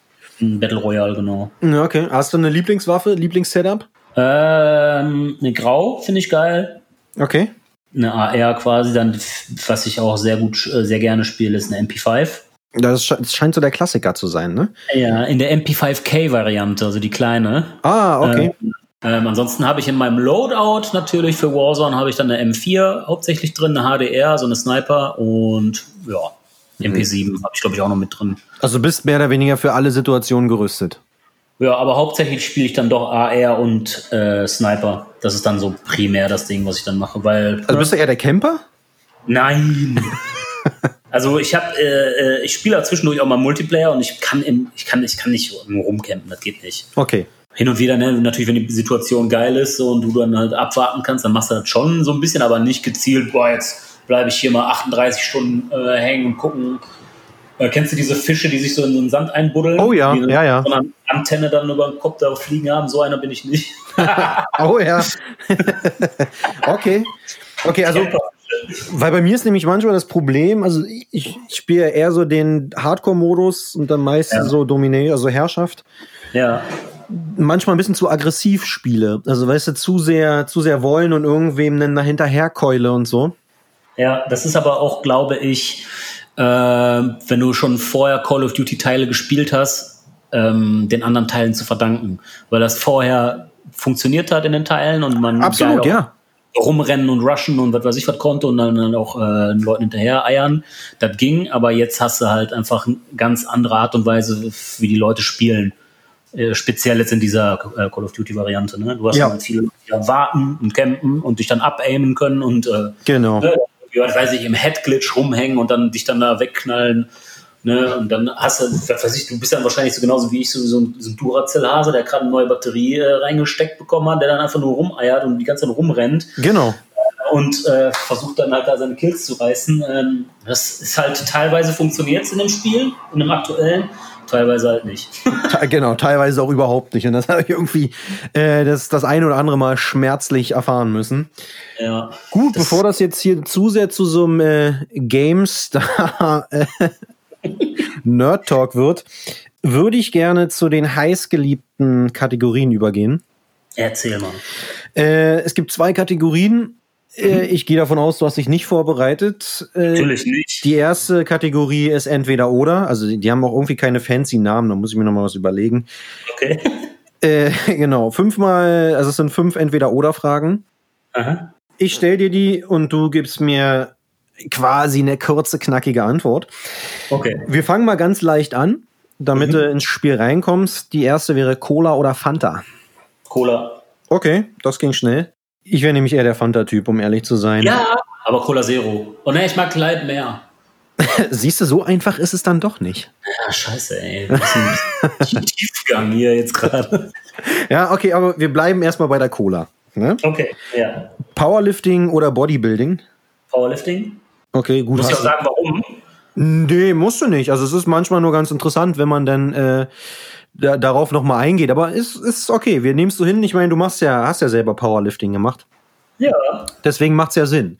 ein Battle Royale, genau. Okay. Hast du eine Lieblingswaffe, Lieblingssetup? Ähm, eine Grau finde ich geil. Okay. Eine AR quasi, dann, was ich auch sehr gut, äh, sehr gerne spiele, ist eine MP5. Das, sche- das scheint so der Klassiker zu sein, ne? Ja, in der MP5K-Variante, also die kleine. Ah, okay. Ähm, ansonsten habe ich in meinem Loadout natürlich für Warzone habe ich dann eine M4 hauptsächlich drin, eine HDR, so eine Sniper und ja, MP7 habe ich glaube ich auch noch mit drin. Also du bist mehr oder weniger für alle Situationen gerüstet. Ja, aber hauptsächlich spiele ich dann doch AR und äh, Sniper. Das ist dann so primär das Ding, was ich dann mache, weil Also bist du eher der Camper? nein. also ich habe, äh, äh, ich spiele da zwischendurch auch mal Multiplayer und ich kann im, ich kann, ich kann nicht rumcampen, das geht nicht. Okay. Hin und wieder, ne, natürlich, wenn die Situation geil ist so, und du dann halt abwarten kannst, dann machst du das schon so ein bisschen, aber nicht gezielt, boah, jetzt bleibe ich hier mal 38 Stunden äh, hängen und gucken. Äh, kennst du diese Fische, die sich so in den Sand einbuddeln? Oh ja, die ja, ja. So eine Antenne dann über den Kopf da fliegen haben, so einer bin ich nicht. Oh ja. okay. Okay, also, weil bei mir ist nämlich manchmal das Problem, also ich, ich spiele eher so den Hardcore-Modus und dann meist Ja. so Dominate, also Herrschaft. ja, Manchmal ein bisschen zu aggressiv spiele. Also, weißt du, zu sehr, zu sehr wollen und irgendwem dann dahinter herkeule und so. ja, das ist aber auch, glaube ich, äh, wenn du schon vorher Call of Duty Teile gespielt hast, ähm, den anderen Teilen zu verdanken, weil das vorher funktioniert hat in den Teilen und man Absolut, ja. rumrennen und rushen und was weiß ich was konnte und dann, dann auch äh, den Leuten hinterher eiern. Das ging, aber jetzt hast du halt einfach eine ganz andere Art und Weise, wie die Leute spielen. Äh, speziell jetzt in dieser äh, Call of Duty Variante. Ne? Du hast Ja. halt viele dann warten und campen und dich dann abaimen können und äh, Genau. ne, was weiß ich, im Headglitch rumhängen und dann dich dann da wegknallen. Ne? Und dann hast du, weiß ich, du bist dann wahrscheinlich so genauso wie ich, so, so ein, so ein Duracell-Hase, der gerade eine neue Batterie äh, reingesteckt bekommen hat, der dann einfach nur rumeiert und die ganze Zeit rumrennt Genau. und äh, versucht dann halt da seine Kills zu reißen. Ähm, das ist halt teilweise funktioniert in dem Spiel, in dem aktuellen, teilweise halt nicht. Genau, teilweise auch überhaupt nicht. Und das habe ich irgendwie äh, das, das ein oder andere Mal schmerzlich erfahren müssen. ja. Gut, Das- bevor das jetzt hier zu sehr zu so einem äh, GameStar äh, Nerd Talk wird, würde ich gerne zu den heißgeliebten Kategorien übergehen. Erzähl mal. Äh, es gibt zwei Kategorien. Äh, ich gehe davon aus, du hast dich nicht vorbereitet. Äh, Natürlich nicht. Die erste Kategorie ist entweder oder. Also die, die haben auch irgendwie keine fancy Namen, da muss ich mir noch mal was überlegen. Okay. Äh, genau, fünfmal, also es sind fünf entweder oder Fragen. Aha. Ich stell dir die und du gibst mir quasi eine kurze, knackige Antwort. Okay. Wir fangen mal ganz leicht an, damit Mhm. du ins Spiel reinkommst. Die erste wäre Cola oder Fanta. Cola. Okay, das ging schnell. Ich wäre nämlich eher der Fanta-Typ, um ehrlich zu sein. Ja, aber Cola Zero. Oh ne, ich mag Light mehr. Siehst du, so einfach ist es dann doch nicht. Ja, scheiße, ey. Das ist ein Tiefgang hier jetzt gerade. Ja, okay, aber wir bleiben erstmal bei der Cola. Ne? Okay, ja. Powerlifting oder Bodybuilding? Powerlifting. Okay, gut. Muss ich auch sagen, warum? Nee, musst du nicht. Also es ist manchmal nur ganz interessant, wenn man dann äh, da, darauf nochmal eingeht. Aber ist, ist okay, wir nehmen es so hin. Ich meine, du machst ja, hast ja selber Powerlifting gemacht. Ja. Deswegen macht es ja Sinn.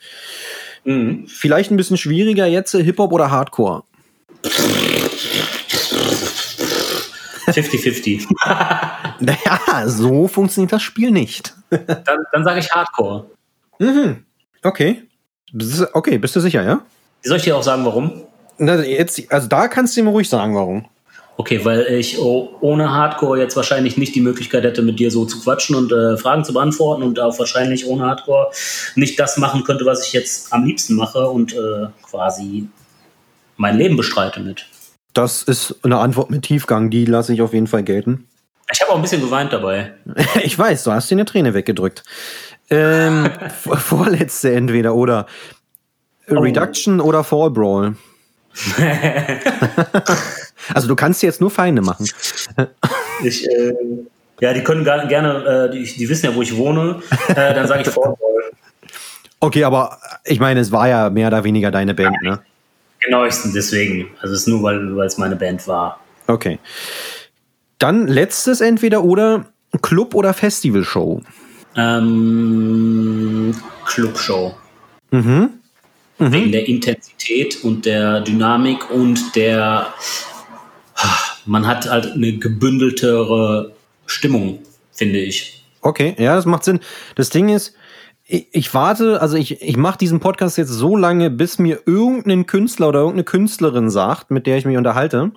Mhm. Vielleicht ein bisschen schwieriger jetzt, äh, Hip-Hop oder Hardcore? 50-50. Naja, so funktioniert das Spiel nicht. dann dann sage ich Hardcore. Mhm. Okay. Okay, bist du sicher, ja? Soll ich dir auch sagen, warum? Na, jetzt, also da kannst du mir ruhig sagen, warum. Okay, weil ich oh, ohne Hardcore jetzt wahrscheinlich nicht die Möglichkeit hätte, mit dir so zu quatschen und äh, Fragen zu beantworten und auch wahrscheinlich ohne Hardcore nicht das machen könnte, was ich jetzt am liebsten mache und äh, quasi mein Leben bestreite mit. Das ist eine Antwort mit Tiefgang, die lasse ich auf jeden Fall gelten. Ich habe auch ein bisschen geweint dabei. Ich weiß, du hast dir eine Träne weggedrückt. Ähm, vor- vorletzte entweder oder. Reduction oder Fall Brawl. also du kannst jetzt nur Feinde machen. Ich, äh, ja, die können gar, gerne, äh, die, die wissen ja, wo ich wohne. Äh, dann sage ich Fallball. Okay, aber ich meine, es war ja mehr oder weniger deine Band, ne? Genau, ich, deswegen. Also es ist nur, weil es meine Band war. Okay. Dann letztes entweder oder Club oder Festivalshow. Ähm, Clubshow. Mhm. Wegen der Intensität und der Dynamik und der. Man hat halt eine gebündeltere Stimmung, finde ich. Okay, ja, das macht Sinn. Das Ding ist, ich, ich warte, also ich, ich mache diesen Podcast jetzt so lange, bis mir irgendein Künstler oder irgendeine Künstlerin sagt, mit der ich mich unterhalte,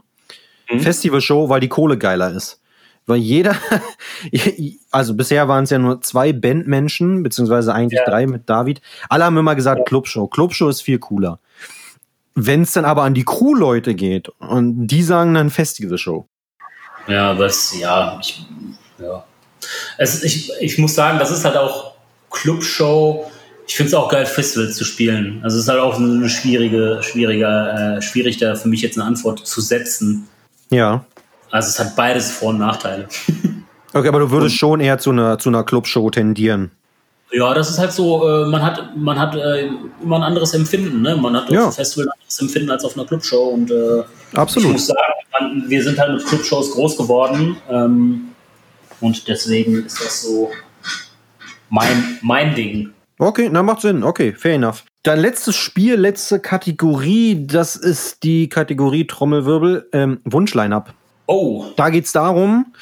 Festivalshow, weil die Kohle geiler ist. Weil jeder, also bisher waren es ja nur zwei Bandmenschen, beziehungsweise eigentlich Ja. drei mit David. Alle haben immer gesagt Clubshow. Clubshow ist viel cooler. Wenn es dann aber an die Crew-Leute geht und die sagen dann Festivalshow. Ja, was, ja, ich, ja. Es, ich, ich muss sagen, das ist halt auch Clubshow. Ich finde es auch geil, Festivals zu spielen. Also es ist halt auch eine schwierige, schwieriger, äh, schwierig da für mich jetzt eine Antwort zu setzen. Ja. Also es hat beides Vor- und Nachteile. Okay, aber du würdest schon eher zu einer, zu einer Clubshow tendieren. Ja, das ist halt so, äh, man hat, man hat äh, immer ein anderes Empfinden. Ne? Man hat Ja. auf Festival ein anderes Empfinden als auf einer Clubshow. Und äh, Absolut. ich muss sagen, man, wir sind halt mit Clubshows groß geworden. Ähm, und deswegen ist das so mein, mein Ding. Okay, na macht Sinn. Okay, fair enough. Dann letztes Spiel, letzte Kategorie, das ist die Kategorie Trommelwirbel, ähm, Wunschline-Up. Oh, Da geht's darum,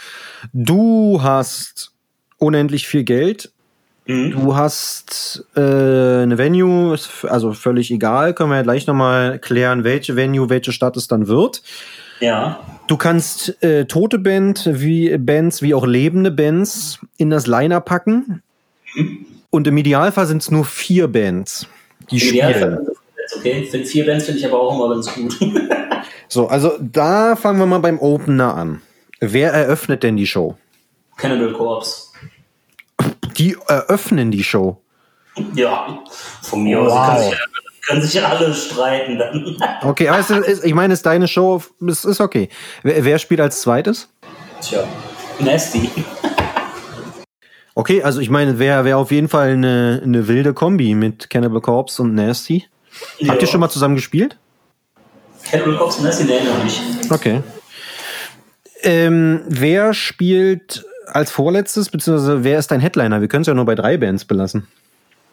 du hast unendlich viel Geld, mhm. du hast äh, eine Venue, also völlig egal, können wir ja gleich nochmal klären, welche Venue, welche Stadt es dann wird. ja. Du kannst äh, tote Band wie Bands wie auch lebende Bands in das Liner packen. Und im Idealfall sind es nur vier Bands, die Im Idealfall spielen. Okay, vier Bands finde ich aber auch immer ganz gut. So, also da fangen wir mal beim Opener an. Wer eröffnet denn die Show? Cannibal Corpse. Die eröffnen die Show. Ja, von mir Wow. aus. Können sich, können sich alle streiten dann. Okay, aber ist, ich meine, es ist deine Show, es ist okay. Wer, wer spielt als zweites? Tja, Nasty. Okay, also ich meine, wäre wär auf jeden Fall eine, eine wilde Kombi mit Cannibal Corpse und Nasty. Habt ihr schon mal zusammen gespielt? Cannibal Corpse und Nasty, nee, noch nicht. Okay. Ähm, wer spielt als vorletztes, beziehungsweise wer ist dein Headliner? Wir können es ja nur bei drei Bands belassen.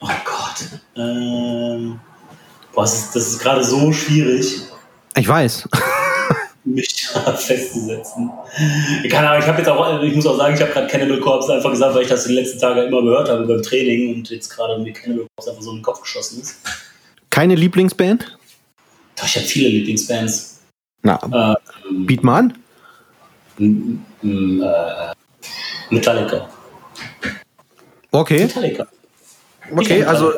Oh Gott. Ähm, boah, das ist, ist gerade so schwierig. Ich weiß. mich festzusetzen. Keine Ahnung, ich habe jetzt auch, ich muss auch sagen, ich habe gerade Cannibal Corpse einfach gesagt, weil ich das die letzten Tage immer gehört habe beim Training und jetzt gerade mir Cannibal Corpse einfach so in den Kopf geschossen ist. Keine Lieblingsband? Doch, ich habe viele Lieblingsbands. Na, ähm, biet mal an. Äh, Metallica. Okay. Metallica. Okay, also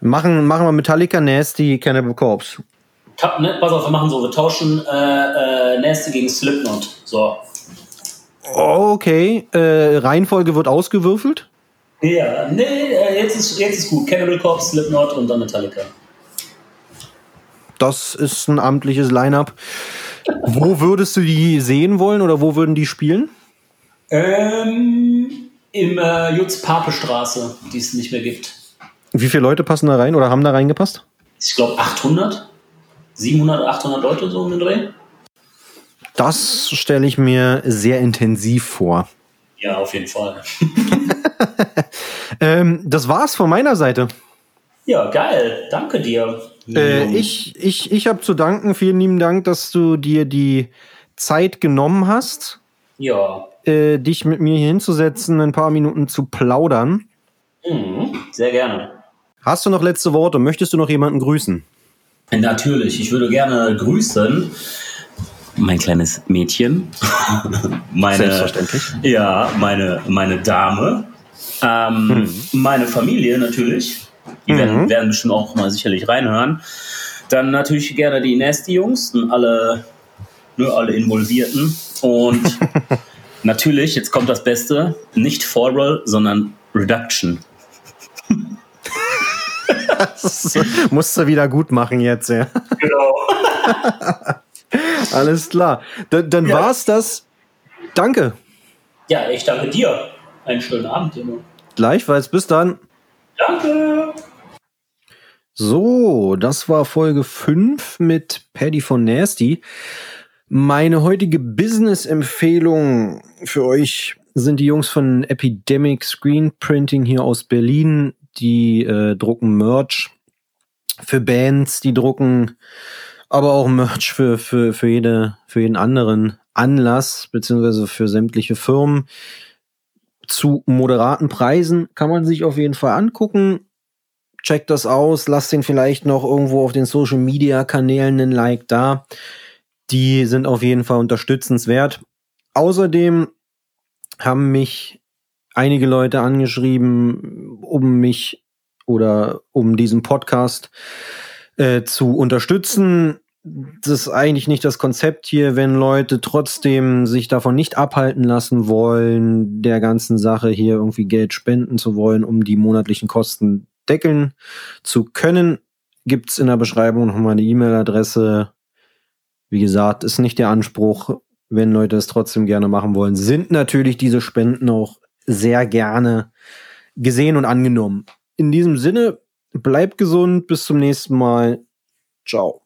machen, machen wir Metallica, Nasty, Cannibal Corpse. Ta ne, pass auf, wir machen so, wir tauschen äh, äh, Nasty gegen Slipknot. So. Okay, äh, Reihenfolge wird ausgewürfelt? Ja, nee, äh, jetzt ist, jetzt ist gut. Cannibal Corpse, Slipknot und dann Metallica. Das ist ein amtliches Line-Up. Wo würdest du die sehen wollen oder wo würden die spielen? Ähm, Im äh, Jutz-Pape-Straße, die es nicht mehr gibt. Wie viele Leute passen da rein oder haben da reingepasst? Ich glaube 800. 700, 800 Leute so um den Dreh. Das stelle ich mir sehr intensiv vor. Ja, auf jeden Fall. ähm, das war's von meiner Seite. Ja, geil. Danke dir. Äh, ich ich, ich habe zu danken. Vielen lieben Dank, dass du dir die Zeit genommen hast. Ja. Äh, dich mit mir hier hinzusetzen, ein paar Minuten zu plaudern. Mhm, sehr gerne. Hast du noch letzte Worte? Möchtest du noch jemanden grüßen? Natürlich. Ich würde gerne grüßen mein kleines Mädchen. meine, Selbstverständlich. Ja, meine, meine Dame. Ähm, mhm. Meine Familie natürlich. Die mhm. werden, werden bestimmt auch mal sicherlich reinhören. Dann natürlich gerne die Nasty-Jungs und alle, ne, alle Involvierten. Und natürlich, jetzt kommt das Beste, nicht Forroll, sondern Reduction. das musst du wieder gut machen jetzt, ja. Genau. Alles klar. Dann, dann ja. war's das. Danke. Ja, ich danke dir. Einen schönen Abend, Timo. Gleichfalls. Bis dann. Danke. So, das war Folge 5 mit Paddy von Nasty. Meine heutige Business-Empfehlung für euch sind die Jungs von Epidemic Screen Printing hier aus Berlin. Die äh, drucken Merch für Bands, die drucken aber auch Merch für, für, für, jede, für jeden anderen Anlass, beziehungsweise für sämtliche Firmen. Zu moderaten Preisen kann man sich auf jeden Fall angucken. Checkt das aus, lasst den vielleicht noch irgendwo auf den Social Media Kanälen einen Like da. Die sind auf jeden Fall unterstützenswert. Außerdem haben mich einige Leute angeschrieben, um mich oder um diesen Podcast äh, zu unterstützen das ist eigentlich nicht das Konzept hier, wenn Leute trotzdem sich davon nicht abhalten lassen wollen, der ganzen Sache hier irgendwie Geld spenden zu wollen, um die monatlichen Kosten deckeln zu können, gibt's in der Beschreibung nochmal eine E-Mail-Adresse. Wie gesagt, ist nicht der Anspruch, wenn Leute es trotzdem gerne machen wollen, sind natürlich diese Spenden auch sehr gerne gesehen und angenommen. In diesem Sinne, bleibt gesund, bis zum nächsten Mal. Ciao.